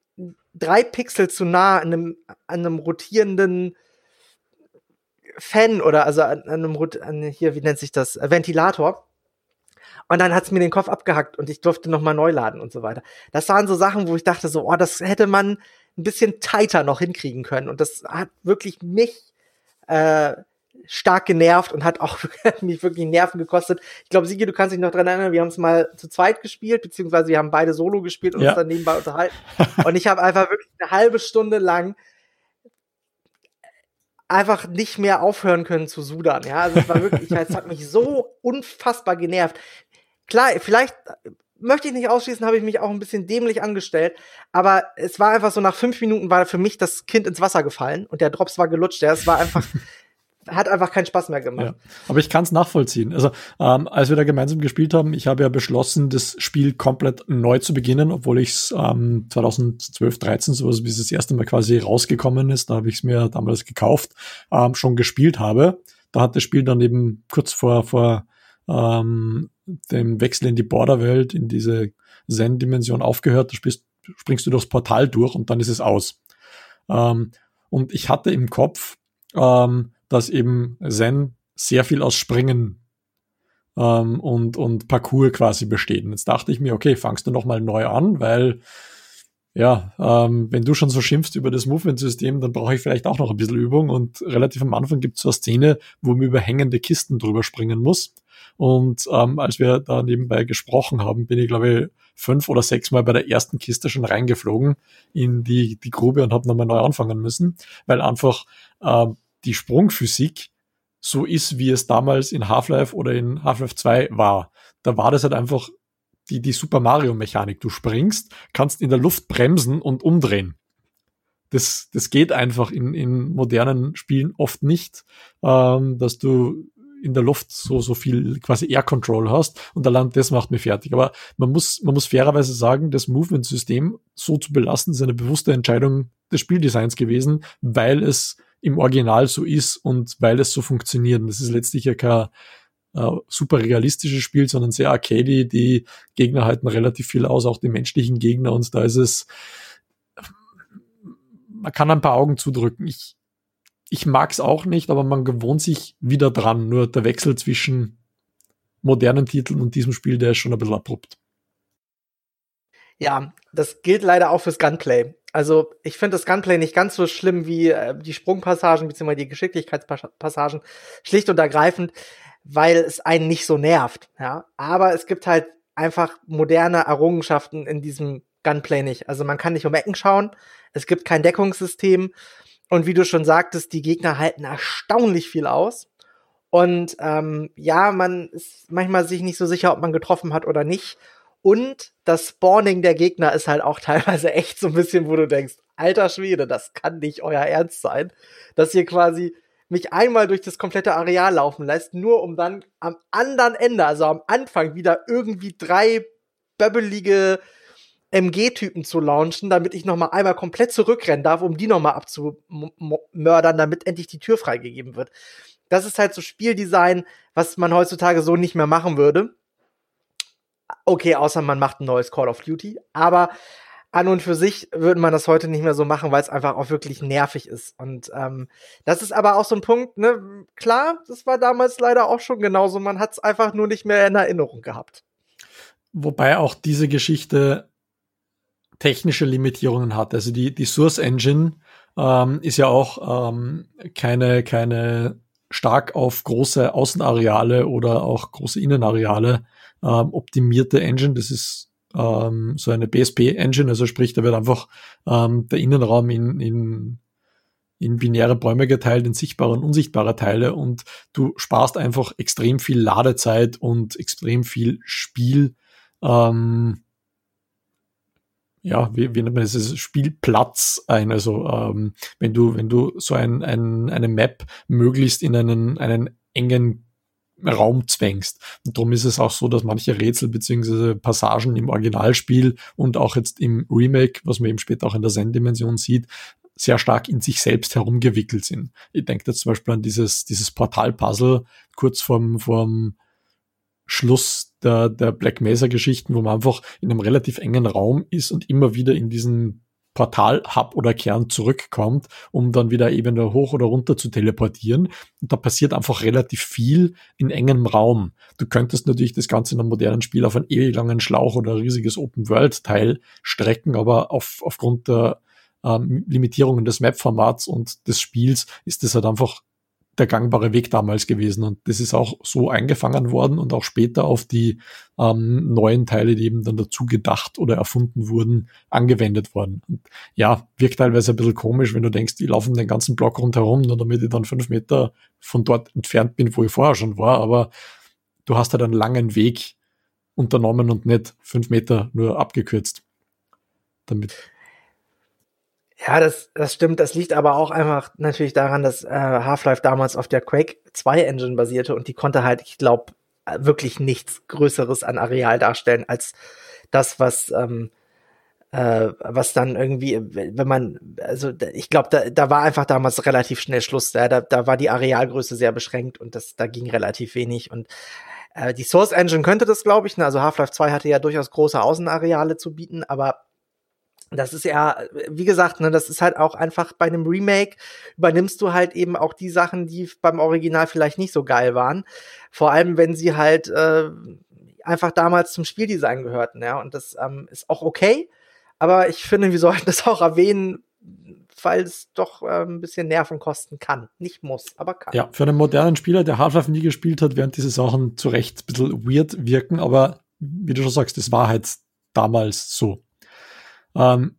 drei Pixel zu nah an einem, an einem rotierenden Fan oder also an, einem, an, hier, wie nennt sich das, Ventilator. Und dann hat's mir den Kopf abgehackt und ich durfte nochmal neu laden und so weiter. Das waren so Sachen, wo ich dachte so, oh, das hätte man ein bisschen tighter noch hinkriegen können. Und das hat wirklich mich äh, stark genervt und hat auch mich wirklich Nerven gekostet. Ich glaube, Sigi, du kannst dich noch dran erinnern, wir haben es mal zu zweit gespielt, beziehungsweise wir haben beide Solo gespielt und ja. uns dann nebenbei unterhalten. und ich habe einfach wirklich eine halbe Stunde lang einfach nicht mehr aufhören können zu sudern. Ja, also es war wirklich, es hat mich so unfassbar genervt. Klar, vielleicht möchte ich nicht ausschließen, habe ich mich auch ein bisschen dämlich angestellt. Aber es war einfach so, nach fünf Minuten war für mich das Kind ins Wasser gefallen und der Drops war gelutscht. Ja, es war einfach, hat einfach keinen Spaß mehr gemacht. Ja, aber ich kann es nachvollziehen. Also ähm, als wir da gemeinsam gespielt haben, ich habe ja beschlossen, das Spiel komplett neu zu beginnen, obwohl ich es ähm, 2012, 13, sowas wie es das erste Mal quasi rausgekommen ist, da habe ich es mir damals gekauft, ähm, schon gespielt habe. Da hat das Spiel dann eben kurz vor, vor ähm, dem Wechsel in die Borderwelt, in diese Zen-Dimension aufgehört. Da spielst, springst du durchs Portal durch und dann ist es aus. Ähm, Und ich hatte im Kopf, ähm, dass eben Zen sehr viel aus Springen ähm, und, und Parcours quasi besteht. Und jetzt dachte ich mir, okay, fangst du nochmal neu an, weil ja, ähm, wenn du schon so schimpfst über das Movement-System, dann brauche ich vielleicht auch noch ein bisschen Übung. Und relativ am Anfang gibt es so eine Szene, wo man über hängende Kisten drüber springen muss. Und ähm, als wir da nebenbei gesprochen haben, bin ich, glaube ich, fünf oder sechs Mal bei der ersten Kiste schon reingeflogen in die, die Grube und habe nochmal neu anfangen müssen, weil einfach äh, die Sprungphysik so ist, wie es damals in Half-Life oder in Half-Life 2 war. Da war das halt einfach die, die Super Mario Mechanik. Du springst, kannst in der Luft bremsen und umdrehen. Das, das geht einfach in, in modernen Spielen oft nicht, ähm, dass du in der Luft so, so viel quasi Air Control hast und allein das macht mich fertig. Aber man muss, man muss fairerweise sagen, das Movement-System so zu belassen, ist eine bewusste Entscheidung des Spieldesigns gewesen, weil es im Original so ist und weil es so funktioniert. Und das ist letztlich ja kein, äh, super realistisches Spiel, sondern sehr arcady. Die Gegner halten relativ viel aus, auch die menschlichen Gegner. Und da ist es, man kann ein paar Augen zudrücken. Ich, ich mag es auch nicht, aber man gewohnt sich wieder dran. Nur der Wechsel zwischen modernen Titeln und diesem Spiel, der ist schon ein bisschen abrupt. Ja, das gilt leider auch fürs Gunplay. Also ich finde das Gunplay nicht ganz so schlimm wie äh, die Sprungpassagen bzw. die Geschicklichkeitspassagen. Schlicht und ergreifend, weil es einen nicht so nervt. Ja, aber es gibt halt einfach moderne Errungenschaften in diesem Gunplay nicht. Also man kann nicht um Ecken schauen. Es gibt kein Deckungssystem. Und wie du schon sagtest, die Gegner halten erstaunlich viel aus. Und ähm, ja, man ist manchmal sich nicht so sicher, ob man getroffen hat oder nicht. Und das Spawning der Gegner ist halt auch teilweise echt so ein bisschen, wo du denkst, alter Schwede, das kann nicht euer Ernst sein, dass ihr quasi mich einmal durch das komplette Areal laufen lässt, nur um dann am anderen Ende, also am Anfang, wieder irgendwie drei böbbelige MG-Typen zu launchen, damit ich noch mal einmal komplett zurückrennen darf, um die noch mal abzumördern, damit endlich die Tür freigegeben wird. Das ist halt so Spieldesign, was man heutzutage so nicht mehr machen würde. Okay, außer man macht ein neues Call of Duty, aber an und für sich würde man das heute nicht mehr so machen, weil es einfach auch wirklich nervig ist. Und ähm, das ist aber auch so ein Punkt, ne, klar, das war damals leider auch schon genauso, man hat es einfach nur nicht mehr in Erinnerung gehabt. Wobei auch diese Geschichte technische Limitierungen hat. Also die, die Source Engine ähm, ist ja auch ähm, keine, keine stark auf große Außenareale oder auch große Innenareale ähm, optimierte Engine. Das ist ähm, so eine BSP-Engine, also sprich, da wird einfach ähm, der Innenraum in, in, in binäre Bäume geteilt, in sichtbare und unsichtbare Teile und du sparst einfach extrem viel Ladezeit und extrem viel Spiel. Ähm, ja, wie, wie nennt man das, Spielplatz ein. Also ähm, wenn du, wenn du so ein, ein, eine Map möglichst in einen, einen engen Raum zwängst. Und darum ist es auch so, dass manche Rätsel beziehungsweise Passagen im Originalspiel und auch jetzt im Remake, was man eben später auch in der Zen-Dimension sieht, sehr stark in sich selbst herumgewickelt sind. Ich denke jetzt zum Beispiel an dieses, dieses Portal-Puzzle kurz vorm, vorm Schluss der, der Black Mesa-Geschichten, wo man einfach in einem relativ engen Raum ist und immer wieder in diesen Portal-Hub oder Kern zurückkommt, um dann wieder Ebene hoch oder runter zu teleportieren. Und da passiert einfach relativ viel in engem Raum. Du könntest natürlich das Ganze in einem modernen Spiel auf einen ewig langen Schlauch oder riesiges Open-World-Teil strecken, aber auf, aufgrund der ähm, Limitierungen des Map-Formats und des Spiels ist das halt einfach der gangbare Weg damals gewesen. Und das ist auch so eingefangen worden und auch später auf die ähm, neuen Teile, die eben dann dazu gedacht oder erfunden wurden, angewendet worden. Und ja, wirkt teilweise ein bisschen komisch, wenn du denkst, die laufen den ganzen Block rundherum, nur damit ich dann fünf Meter von dort entfernt bin, wo ich vorher schon war. Aber du hast halt einen langen Weg unternommen und nicht fünf Meter nur abgekürzt. Damit ja, das, das stimmt. Das liegt aber auch einfach natürlich daran, dass äh, Half-Life damals auf der Quake 2 Engine basierte und die konnte halt, ich glaube, wirklich nichts Größeres an Areal darstellen als das, was ähm, äh, was dann irgendwie, wenn man, also ich glaube, da, da war einfach damals relativ schnell Schluss. Da, da war die Arealgröße sehr beschränkt und das, da ging relativ wenig. Und äh, die Source Engine könnte das, glaube ich. Ne? Also Half-Life 2 hatte ja durchaus große Außenareale zu bieten, aber das ist ja, wie gesagt, ne, das ist halt auch einfach bei einem Remake übernimmst du halt eben auch die Sachen, die beim Original vielleicht nicht so geil waren. Vor allem, wenn sie halt äh, einfach damals zum Spieldesign gehörten, ja. Und das ähm, ist auch okay. Aber ich finde, wir sollten das auch erwähnen, weil es doch äh, ein bisschen Nerven kosten kann. Nicht muss, aber kann. Ja, für einen modernen Spieler, der Half-Life nie gespielt hat, werden diese Sachen zu Recht ein bisschen weird wirken, aber wie du schon sagst, das war halt damals so. Ähm,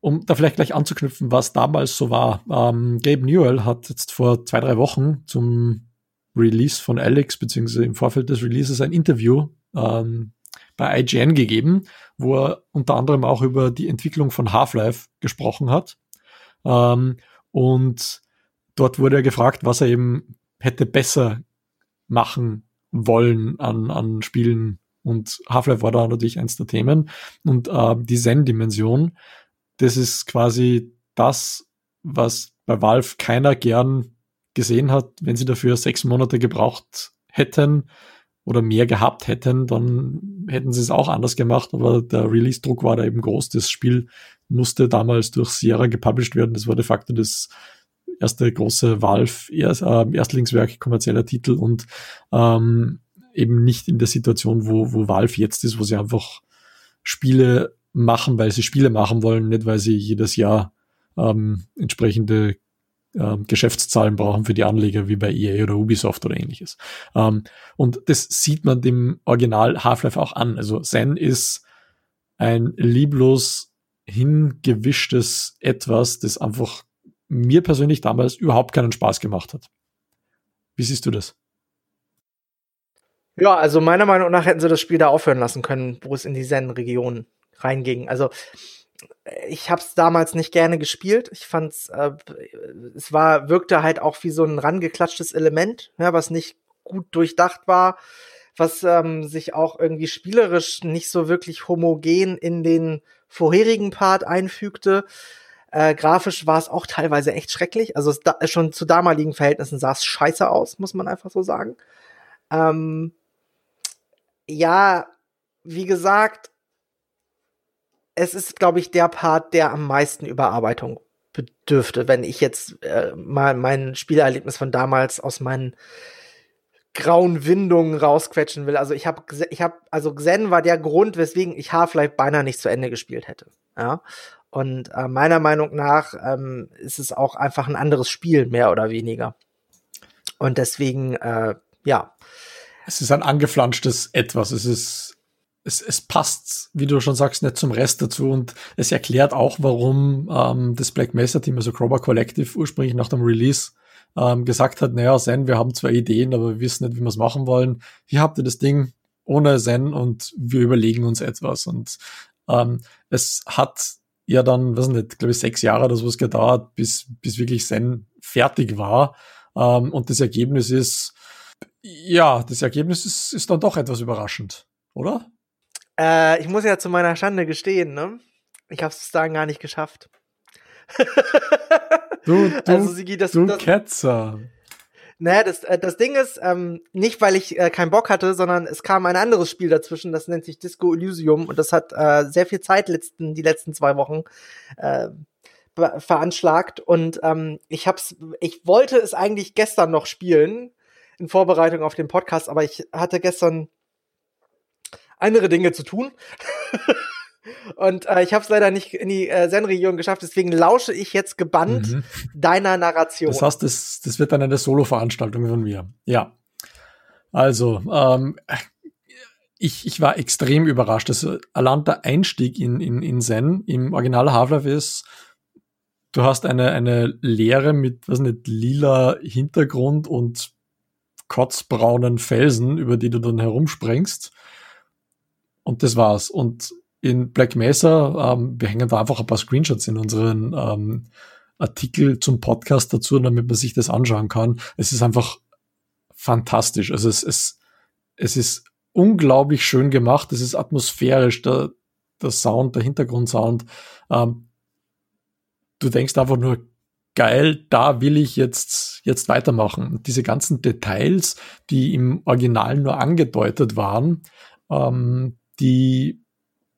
um da vielleicht gleich anzuknüpfen, was damals so war. Ähm, Gabe Newell hat jetzt vor zwei, drei Wochen zum Release von Alex, beziehungsweise im Vorfeld des Releases ein Interview ähm, bei IGN gegeben, wo er unter anderem auch über die Entwicklung von Half-Life gesprochen hat. Ähm, und dort wurde er gefragt, was er eben hätte besser machen wollen an, an Spielen und Half-Life war da natürlich eins der Themen. Und äh, die Zen-Dimension, das ist quasi das, was bei Valve keiner gern gesehen hat. Wenn sie dafür sechs Monate gebraucht hätten oder mehr gehabt hätten, dann hätten sie es auch anders gemacht. Aber der Release-Druck war da eben groß. Das Spiel musste damals durch Sierra gepublished werden. Das war de facto das erste große Valve äh, Erstlingswerk, kommerzieller Titel und ähm, eben nicht in der Situation, wo, wo Valve jetzt ist, wo sie einfach Spiele machen, weil sie Spiele machen wollen, nicht weil sie jedes Jahr ähm, entsprechende ähm, Geschäftszahlen brauchen für die Anleger wie bei EA oder Ubisoft oder ähnliches. Ähm, und das sieht man dem Original Half-Life auch an. Also Zen ist ein lieblos hingewischtes Etwas, das einfach mir persönlich damals überhaupt keinen Spaß gemacht hat. Wie siehst du das? Ja, also meiner Meinung nach hätten sie das Spiel da aufhören lassen können, wo es in die Zen-Region reinging. Also ich habe es damals nicht gerne gespielt. Ich fand's, äh, es war wirkte halt auch wie so ein rangeklatschtes Element, ja, was nicht gut durchdacht war, was ähm, sich auch irgendwie spielerisch nicht so wirklich homogen in den vorherigen Part einfügte. Äh, grafisch war es auch teilweise echt schrecklich. Also da, schon zu damaligen Verhältnissen sah es scheiße aus, muss man einfach so sagen. Ähm, ja, wie gesagt, es ist, glaube ich, der Part, der am meisten Überarbeitung bedürfte, wenn ich jetzt äh, mal mein Spielerlebnis von damals aus meinen grauen Windungen rausquetschen will. Also ich habe, ich habe, also Xen war der Grund, weswegen ich Half-Life beinahe nicht zu Ende gespielt hätte. Ja. Und äh, meiner Meinung nach ähm, ist es auch einfach ein anderes Spiel, mehr oder weniger. Und deswegen, äh, ja, es ist ein angeflanschtes Etwas. Es ist, es, es passt, wie du schon sagst, nicht zum Rest dazu und es erklärt auch, warum ähm, das Black Mesa Team, also Crowbar Collective, ursprünglich nach dem Release ähm, gesagt hat, naja, Zen, wir haben zwar Ideen, aber wir wissen nicht, wie wir es machen wollen. Hier habt ihr das Ding ohne Zen und wir überlegen uns etwas. Und ähm, es hat ja dann, weiß nicht, glaube ich, sechs Jahre oder sowas gedauert, bis, bis wirklich Zen fertig war. Ähm, und das Ergebnis ist, ja, das Ergebnis ist, ist dann doch etwas überraschend, oder? Äh, ich muss ja zu meiner Schande gestehen, ne? Ich habe es bis dahin gar nicht geschafft. du, du, also, Sigi, das, du das, Ketzer. Naja, das, äh, das Ding ist, ähm, nicht weil ich äh, keinen Bock hatte, sondern es kam ein anderes Spiel dazwischen, das nennt sich Disco Elysium und das hat äh, sehr viel Zeit letzten, die letzten zwei Wochen äh, veranschlagt und ähm, ich hab's, ich wollte es eigentlich gestern noch spielen, in Vorbereitung auf den Podcast, aber ich hatte gestern andere Dinge zu tun. Und äh, ich habe es leider nicht in die äh, Zen-Region geschafft, deswegen lausche ich jetzt gebannt mhm. deiner Narration. Das heißt, das, das wird dann eine Solo-Veranstaltung von mir. Ja. Also, ähm, ich, ich war extrem überrascht. Also, allein der Einstieg in, in, in Zen im Original Half-Life ist, du hast eine, eine Leere mit, was nicht, lila Hintergrund und kotzbraunen Felsen, über die du dann herumsprengst. Und das war's. Und in Black Mesa, ähm, wir hängen da einfach ein paar Screenshots in unseren ähm, Artikel zum Podcast dazu, damit man sich das anschauen kann. Es ist einfach fantastisch. Also es, es, es ist unglaublich schön gemacht. Es ist atmosphärisch, der, der Sound, der Hintergrundsound. Ähm, du denkst einfach nur, geil, da will ich jetzt, jetzt weitermachen. Und diese ganzen Details, die im Original nur angedeutet waren, ähm, die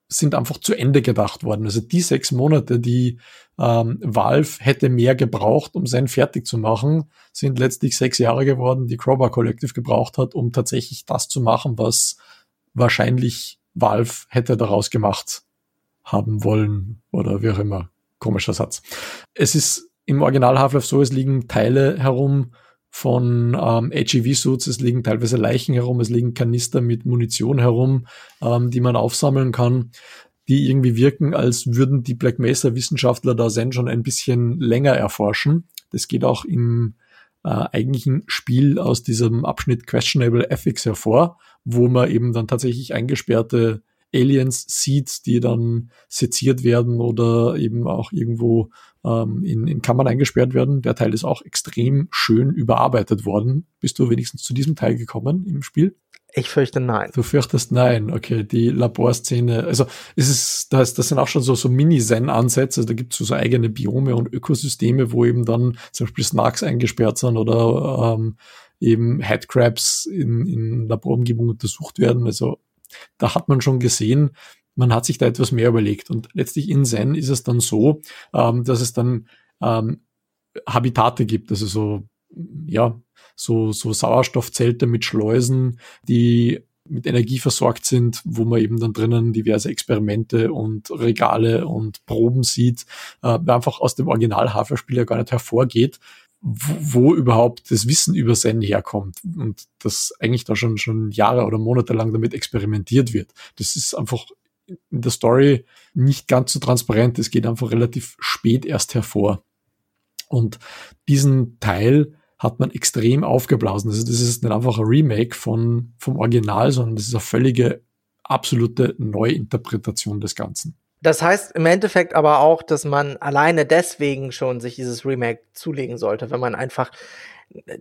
sind einfach zu Ende gedacht worden. Also die sechs Monate, die ähm, Valve hätte mehr gebraucht, um sein fertig zu machen, sind letztlich sechs Jahre geworden, die Crowbar Collective gebraucht hat, um tatsächlich das zu machen, was wahrscheinlich Valve hätte daraus gemacht haben wollen oder wie auch immer. Komischer Satz. Es ist im Original Half-Life so, es liegen Teile herum von ähm, HEV-Suits, es liegen teilweise Leichen herum, es liegen Kanister mit Munition herum, ähm, die man aufsammeln kann, die irgendwie wirken, als würden die Black Mesa-Wissenschaftler da Zen schon ein bisschen länger erforschen. Das geht auch im äh, eigentlichen Spiel aus diesem Abschnitt Questionable Ethics hervor, wo man eben dann tatsächlich eingesperrte Aliens sieht, die dann seziert werden oder eben auch irgendwo ähm, in, in Kammern eingesperrt werden. Der Teil ist auch extrem schön überarbeitet worden. Bist du wenigstens zu diesem Teil gekommen im Spiel? Ich fürchte nein. Du fürchtest nein, okay. Die Laborszene, also es ist, das, das sind auch schon so, so Mini-Zen-Ansätze. Da gibt es so eigene Biome und Ökosysteme, wo eben dann zum Beispiel Snarks eingesperrt sind oder ähm, eben Headcrabs in, in Laborumgebung untersucht werden. Also da hat man schon gesehen, man hat sich da etwas mehr überlegt. Und letztlich in Zen ist es dann so, ähm, dass es dann ähm, Habitate gibt, also so, ja, so, so Sauerstoffzelte mit Schleusen, die mit Energie versorgt sind, wo man eben dann drinnen diverse Experimente und Regale und Proben sieht, äh, einfach aus dem Original Haferspiel ja gar nicht hervorgeht, wo, wo überhaupt das Wissen über Zen herkommt und das eigentlich da schon, schon Jahre oder Monate lang damit experimentiert wird. Das ist einfach in der Story nicht ganz so transparent. Es geht einfach relativ spät erst hervor. Und diesen Teil hat man extrem aufgeblasen. Also das ist nicht einfach ein Remake von, vom Original, sondern das ist eine völlige, absolute Neuinterpretation des Ganzen. Das heißt im Endeffekt aber auch, dass man alleine deswegen schon sich dieses Remake zulegen sollte, wenn man einfach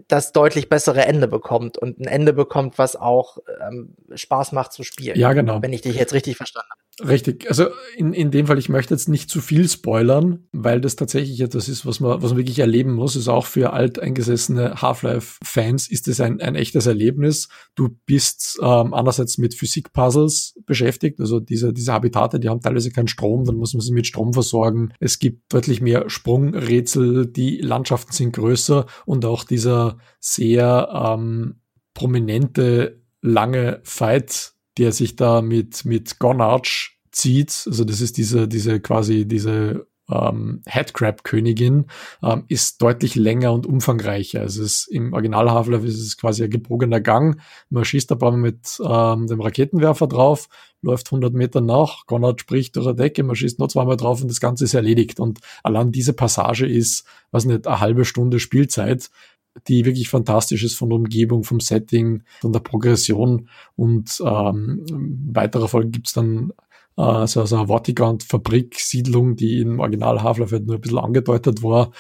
das deutlich bessere Ende bekommt und ein Ende bekommt, was auch ähm, Spaß macht zu spielen. Ja, genau. Wenn ich dich jetzt richtig verstanden habe. Richtig. Also in, in dem Fall, ich möchte jetzt nicht zu viel spoilern, weil das tatsächlich etwas ist, was man, was man wirklich erleben muss. Ist auch für alteingesessene Half-Life-Fans ist es ein, ein echtes Erlebnis. Du bist ähm, einerseits mit Physik-Puzzles beschäftigt. Also diese, diese Habitate, die haben teilweise keinen Strom, dann muss man sie mit Strom versorgen. Es gibt deutlich mehr Sprungrätsel, die Landschaften sind größer und auch dieser sehr ähm, prominente lange Fight der sich da mit, mit Gonarch zieht. Also das ist diese, diese quasi diese ähm, Headcrab-Königin, ähm, ist deutlich länger und umfangreicher. Also es ist, im Original Half-Life ist es quasi ein gebogener Gang. Man schießt aber mit ähm, dem Raketenwerfer drauf, läuft 100 Meter nach, Gonard spricht durch eine Decke, man schießt noch zweimal drauf und das Ganze ist erledigt. Und allein diese Passage ist, was nicht, eine halbe Stunde Spielzeit die wirklich fantastisch ist von der Umgebung, vom Setting, von der Progression. Und ähm, weiterer Folge gibt's dann äh, so, so eine Vatikan-Fabrik-Siedlung, die im Original Half-Life nur ein bisschen angedeutet war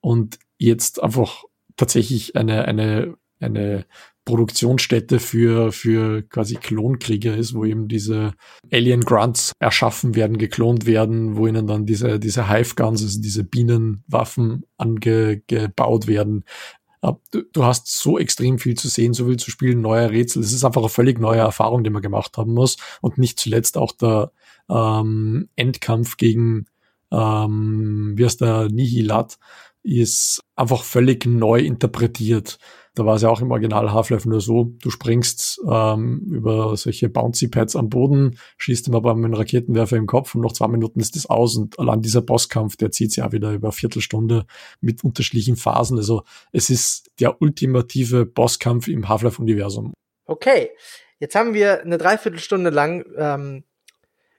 und jetzt einfach tatsächlich eine, eine, eine Produktionsstätte für, für quasi Klonkrieger ist, wo eben diese Alien Grunts erschaffen werden, geklont werden, wo ihnen dann diese, diese Hive Guns, also diese Bienenwaffen angebaut werden, Du, du, hast so extrem viel zu sehen, so viel zu spielen, neue Rätsel. Es ist einfach eine völlig neue Erfahrung, die man gemacht haben muss. Und nicht zuletzt auch der ähm, Endkampf gegen, ähm, wie heißt der, Nihilat, ist einfach völlig neu interpretiert. Da war es ja auch im Original Half-Life nur so, du springst ähm, über solche Bouncy-Pads am Boden, schießt immer beim Raketenwerfer im Kopf und noch zwei Minuten ist das aus und allein dieser Bosskampf, der zieht sich ja wieder über eine Viertelstunde mit unterschiedlichen Phasen. Also es ist der ultimative Bosskampf im Half-Life-Universum. Okay, jetzt haben wir eine Dreiviertelstunde lang ähm,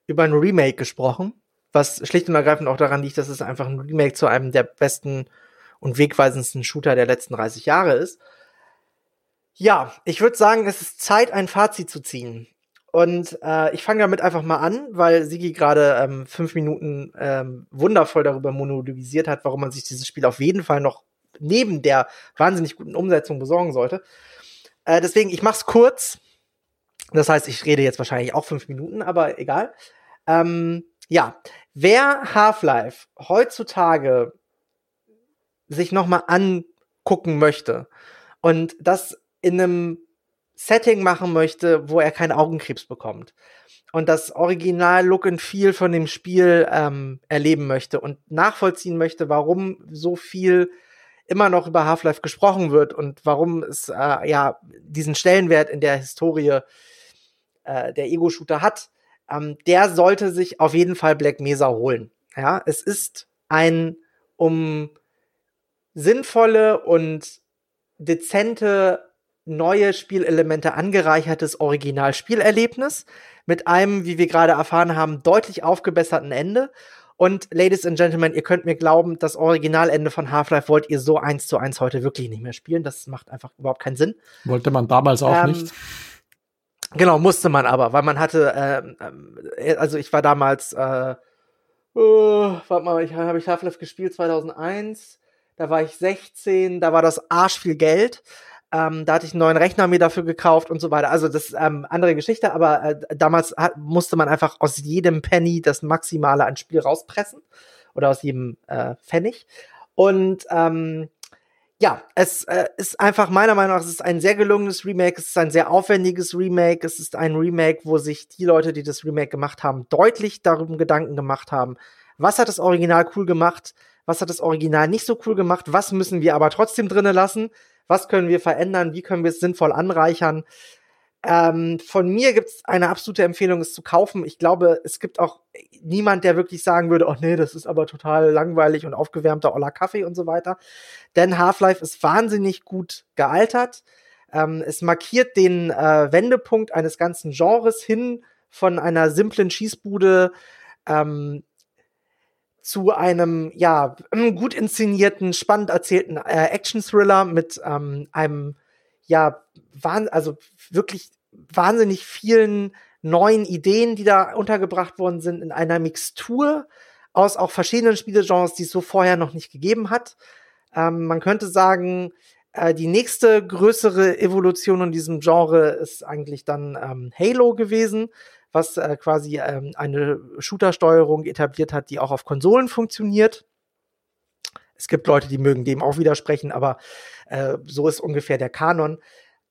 über ein Remake gesprochen, was schlicht und ergreifend auch daran liegt, dass es einfach ein Remake zu einem der besten und wegweisendsten Shooter der letzten 30 Jahre ist. Ja, ich würde sagen, es ist Zeit, ein Fazit zu ziehen. Und äh, ich fange damit einfach mal an, weil Sigi gerade ähm, fünf Minuten ähm, wundervoll darüber monologisiert hat, warum man sich dieses Spiel auf jeden Fall noch neben der wahnsinnig guten Umsetzung besorgen sollte. Äh, deswegen, ich mach's kurz. Das heißt, ich rede jetzt wahrscheinlich auch fünf Minuten, aber egal. Ähm, ja, wer Half-Life heutzutage sich noch mal angucken möchte und das in einem Setting machen möchte, wo er keinen Augenkrebs bekommt und das Original Look and Feel von dem Spiel ähm, erleben möchte und nachvollziehen möchte, warum so viel immer noch über Half-Life gesprochen wird und warum es äh, ja diesen Stellenwert in der Historie äh, der Ego-Shooter hat, ähm, der sollte sich auf jeden Fall Black Mesa holen. Ja, es ist ein um sinnvolle und dezente neue Spielelemente angereichertes Originalspielerlebnis mit einem, wie wir gerade erfahren haben, deutlich aufgebesserten Ende. Und Ladies and Gentlemen, ihr könnt mir glauben, das Originalende von Half-Life wollt ihr so eins zu eins heute wirklich nicht mehr spielen. Das macht einfach überhaupt keinen Sinn. Wollte man damals auch ähm, nicht. Genau, musste man aber, weil man hatte, ähm, äh, also ich war damals, äh, uh, warte mal, ich habe ich Half-Life gespielt 2001, da war ich 16, da war das Arsch viel Geld. Ähm, da hatte ich einen neuen Rechner mir dafür gekauft und so weiter. Also das ist ähm, andere Geschichte, aber äh, damals hat, musste man einfach aus jedem Penny das Maximale an Spiel rauspressen oder aus jedem äh, Pfennig. Und ähm, ja, es äh, ist einfach meiner Meinung nach, es ist ein sehr gelungenes Remake, es ist ein sehr aufwendiges Remake, es ist ein Remake, wo sich die Leute, die das Remake gemacht haben, deutlich darüber Gedanken gemacht haben, was hat das Original cool gemacht, was hat das Original nicht so cool gemacht, was müssen wir aber trotzdem drinnen lassen, was können wir verändern, wie können wir es sinnvoll anreichern. Ähm, von mir gibt es eine absolute Empfehlung, es zu kaufen. Ich glaube, es gibt auch niemand, der wirklich sagen würde, oh nee, das ist aber total langweilig und aufgewärmter Oller Kaffee und so weiter. Denn Half-Life ist wahnsinnig gut gealtert. Ähm, es markiert den äh, Wendepunkt eines ganzen Genres hin von einer simplen Schießbude ähm, zu einem ja gut inszenierten, spannend erzählten äh, Action-Thriller mit ähm, einem ja wahn also wirklich wahnsinnig vielen neuen Ideen, die da untergebracht worden sind in einer Mixtur aus auch verschiedenen Spielegenres, die es so vorher noch nicht gegeben hat. Ähm, man könnte sagen, äh, die nächste größere Evolution in diesem Genre ist eigentlich dann ähm, Halo gewesen, was äh, quasi ähm, eine Shooter-Steuerung etabliert hat, die auch auf Konsolen funktioniert. Es gibt Leute, die mögen dem auch widersprechen, aber äh, so ist ungefähr der Kanon.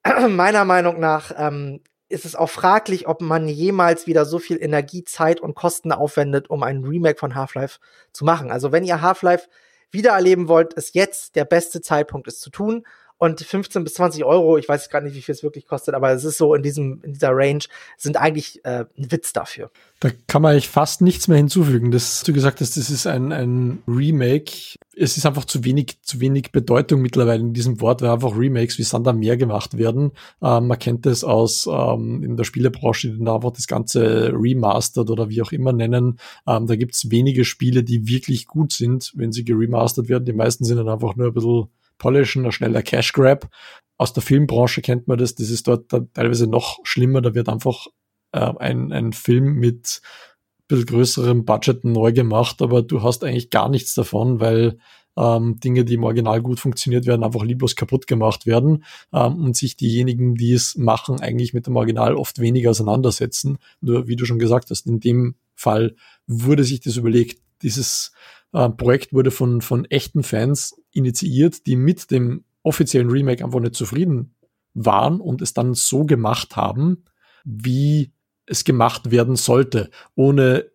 Meiner Meinung nach ähm, ist es auch fraglich, ob man jemals wieder so viel Energie, Zeit und Kosten aufwendet, um ein Remake von Half-Life zu machen. Also wenn ihr Half-Life wiedererleben wollt, ist jetzt der beste Zeitpunkt, es zu tun und 15 bis 20 Euro, ich weiß gerade nicht, wie viel es wirklich kostet, aber es ist so in diesem, in dieser Range, sind eigentlich äh, ein Witz dafür. Da kann man eigentlich fast nichts mehr hinzufügen. Das du gesagt hast, das ist ein, ein Remake. Es ist einfach zu wenig, zu wenig Bedeutung mittlerweile in diesem Wort, weil einfach Remakes wie Sander mehr gemacht werden. Ähm, man kennt das aus ähm, in der Spielebranche, die dann einfach das Ganze remastered oder wie auch immer nennen. Ähm, da gibt es wenige Spiele, die wirklich gut sind, wenn sie geremastert werden. Die meisten sind dann einfach nur ein bisschen polishen, ein schneller Cash Grab. Aus der Filmbranche kennt man das, das ist dort teilweise noch schlimmer, da wird einfach äh, ein, ein Film mit ein bisschen größerem Budget neu gemacht, aber du hast eigentlich gar nichts davon, weil ähm, Dinge, die im Original gut funktioniert werden, einfach lieblos kaputt gemacht werden ähm, und sich diejenigen, die es machen, eigentlich mit dem Original oft weniger auseinandersetzen. Nur wie du schon gesagt hast, in dem Fall wurde sich das überlegt, dieses äh, Projekt wurde von, von echten Fans initiiert, die mit dem offiziellen Remake einfach nicht zufrieden waren und es dann so gemacht haben, wie es gemacht werden sollte, ohne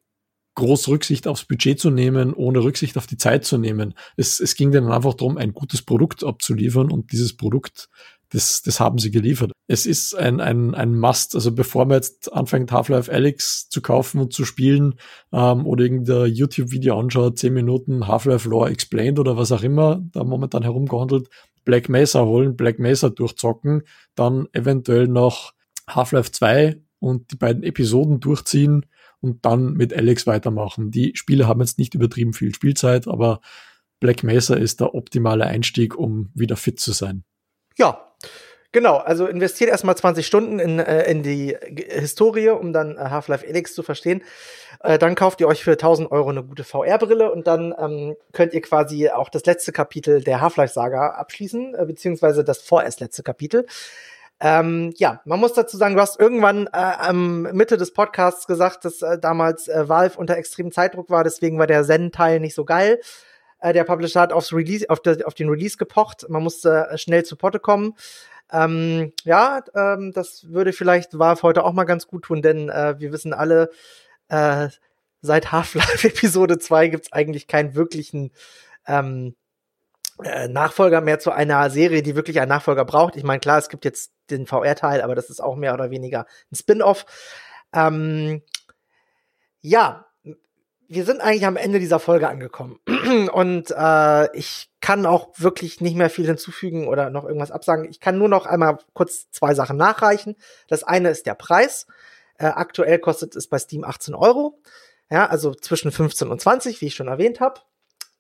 groß Rücksicht aufs Budget zu nehmen, ohne Rücksicht auf die Zeit zu nehmen. Es, es ging dann einfach darum, ein gutes Produkt abzuliefern und dieses Produkt das, das haben sie geliefert. Es ist ein, ein, ein Must. Also bevor man jetzt anfängt, Half-Life Alyx zu kaufen und zu spielen ähm, oder irgendein YouTube-Video anschaut, 10 Minuten Half-Life Lore Explained oder was auch immer da momentan herumgehandelt, Black Mesa holen, Black Mesa durchzocken, dann eventuell noch Half-Life 2 und die beiden Episoden durchziehen und dann mit Alex weitermachen. Die Spiele haben jetzt nicht übertrieben viel Spielzeit, aber Black Mesa ist der optimale Einstieg, um wieder fit zu sein. Ja, Genau, also investiert erstmal 20 Stunden in, äh, in die Historie, um dann äh, Half-Life Elix zu verstehen. Äh, dann kauft ihr euch für 1000 Euro eine gute VR-Brille und dann ähm, könnt ihr quasi auch das letzte Kapitel der Half-Life-Saga abschließen, äh, beziehungsweise das vorerst letzte Kapitel. Ähm, ja, man muss dazu sagen, du hast irgendwann äh, am Mitte des Podcasts gesagt, dass äh, damals äh, Valve unter extremem Zeitdruck war, deswegen war der Zen-Teil nicht so geil. Äh, der Publisher hat aufs Release, auf, der, auf den Release gepocht. Man musste äh, schnell zu Potte kommen. Ähm, ja, ähm, das würde vielleicht Valve heute auch mal ganz gut tun, denn äh, wir wissen alle, äh, seit Half-Life Episode 2 gibt's eigentlich keinen wirklichen ähm, äh, Nachfolger mehr zu einer Serie, die wirklich einen Nachfolger braucht. Ich meine, klar, es gibt jetzt den VR-Teil, aber das ist auch mehr oder weniger ein Spin-off. Ähm, ja, wir sind eigentlich am Ende dieser Folge angekommen. Und äh, ich kann auch wirklich nicht mehr viel hinzufügen oder noch irgendwas absagen. Ich kann nur noch einmal kurz zwei Sachen nachreichen. Das eine ist der Preis. Äh, aktuell kostet es bei Steam 18 Euro. Ja, also zwischen 15 und 20, wie ich schon erwähnt habe.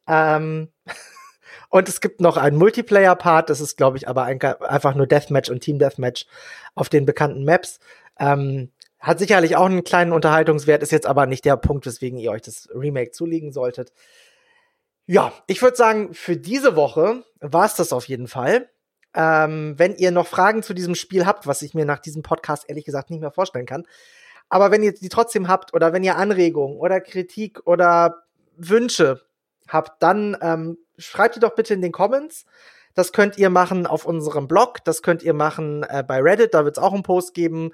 Ähm und es gibt noch einen Multiplayer-Part. Das ist, glaube ich, aber ein, einfach nur Deathmatch und Team Deathmatch auf den bekannten Maps. Ähm, hat sicherlich auch einen kleinen Unterhaltungswert, ist jetzt aber nicht der Punkt, weswegen ihr euch das Remake zulegen solltet. Ja, ich würde sagen, für diese Woche war es das auf jeden Fall. Ähm, wenn ihr noch Fragen zu diesem Spiel habt, was ich mir nach diesem Podcast ehrlich gesagt nicht mehr vorstellen kann, aber wenn ihr die trotzdem habt oder wenn ihr Anregungen oder Kritik oder Wünsche habt, dann ähm, schreibt die doch bitte in den Comments. Das könnt ihr machen auf unserem Blog, das könnt ihr machen äh, bei Reddit, da wird es auch einen Post geben.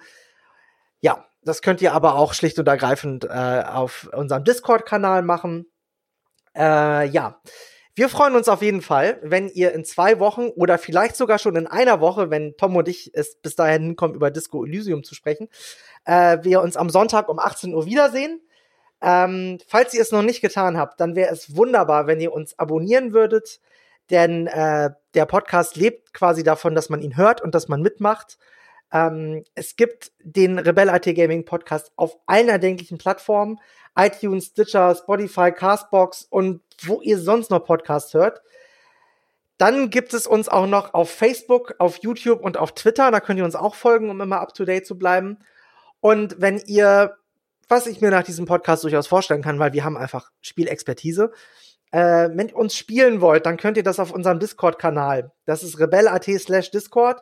Ja, das könnt ihr aber auch schlicht und ergreifend äh, auf unserem Discord-Kanal machen. Äh, ja, wir freuen uns auf jeden Fall, wenn ihr in zwei Wochen oder vielleicht sogar schon in einer Woche, wenn Tom und ich es bis dahin hinkommen, über Disco Elysium zu sprechen, äh, wir uns am Sonntag um 18 Uhr wiedersehen. Ähm, falls ihr es noch nicht getan habt, dann wäre es wunderbar, wenn ihr uns abonnieren würdet, denn äh, der Podcast lebt quasi davon, dass man ihn hört und dass man mitmacht. Ähm, es gibt den Rebel IT Gaming Podcast auf allen erdenklichen Plattformen. iTunes, Stitcher, Spotify, Castbox und wo ihr sonst noch Podcasts hört. Dann gibt es uns auch noch auf Facebook, auf YouTube und auf Twitter. Da könnt ihr uns auch folgen, um immer up to date zu bleiben. Und wenn ihr, was ich mir nach diesem Podcast durchaus vorstellen kann, weil wir haben einfach Spielexpertise, äh, wenn ihr uns spielen wollt, dann könnt ihr das auf unserem Discord-Kanal. Das ist rebel.at slash Discord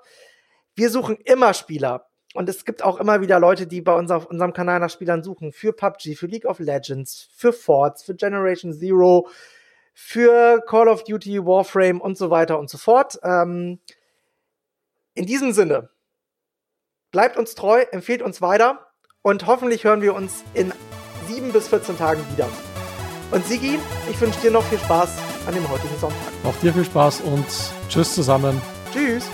wir suchen immer Spieler. Und es gibt auch immer wieder Leute, die bei uns auf unserem Kanal nach Spielern suchen. Für PUBG, für League of Legends, für Forts, für Generation Zero, für Call of Duty, Warframe und so weiter und so fort. Ähm, in diesem Sinne, bleibt uns treu, empfehlt uns weiter und hoffentlich hören wir uns in sieben bis 14 Tagen wieder. Und Sigi, ich wünsche dir noch viel Spaß an dem heutigen Sonntag. Auch dir viel Spaß und tschüss zusammen. Tschüss.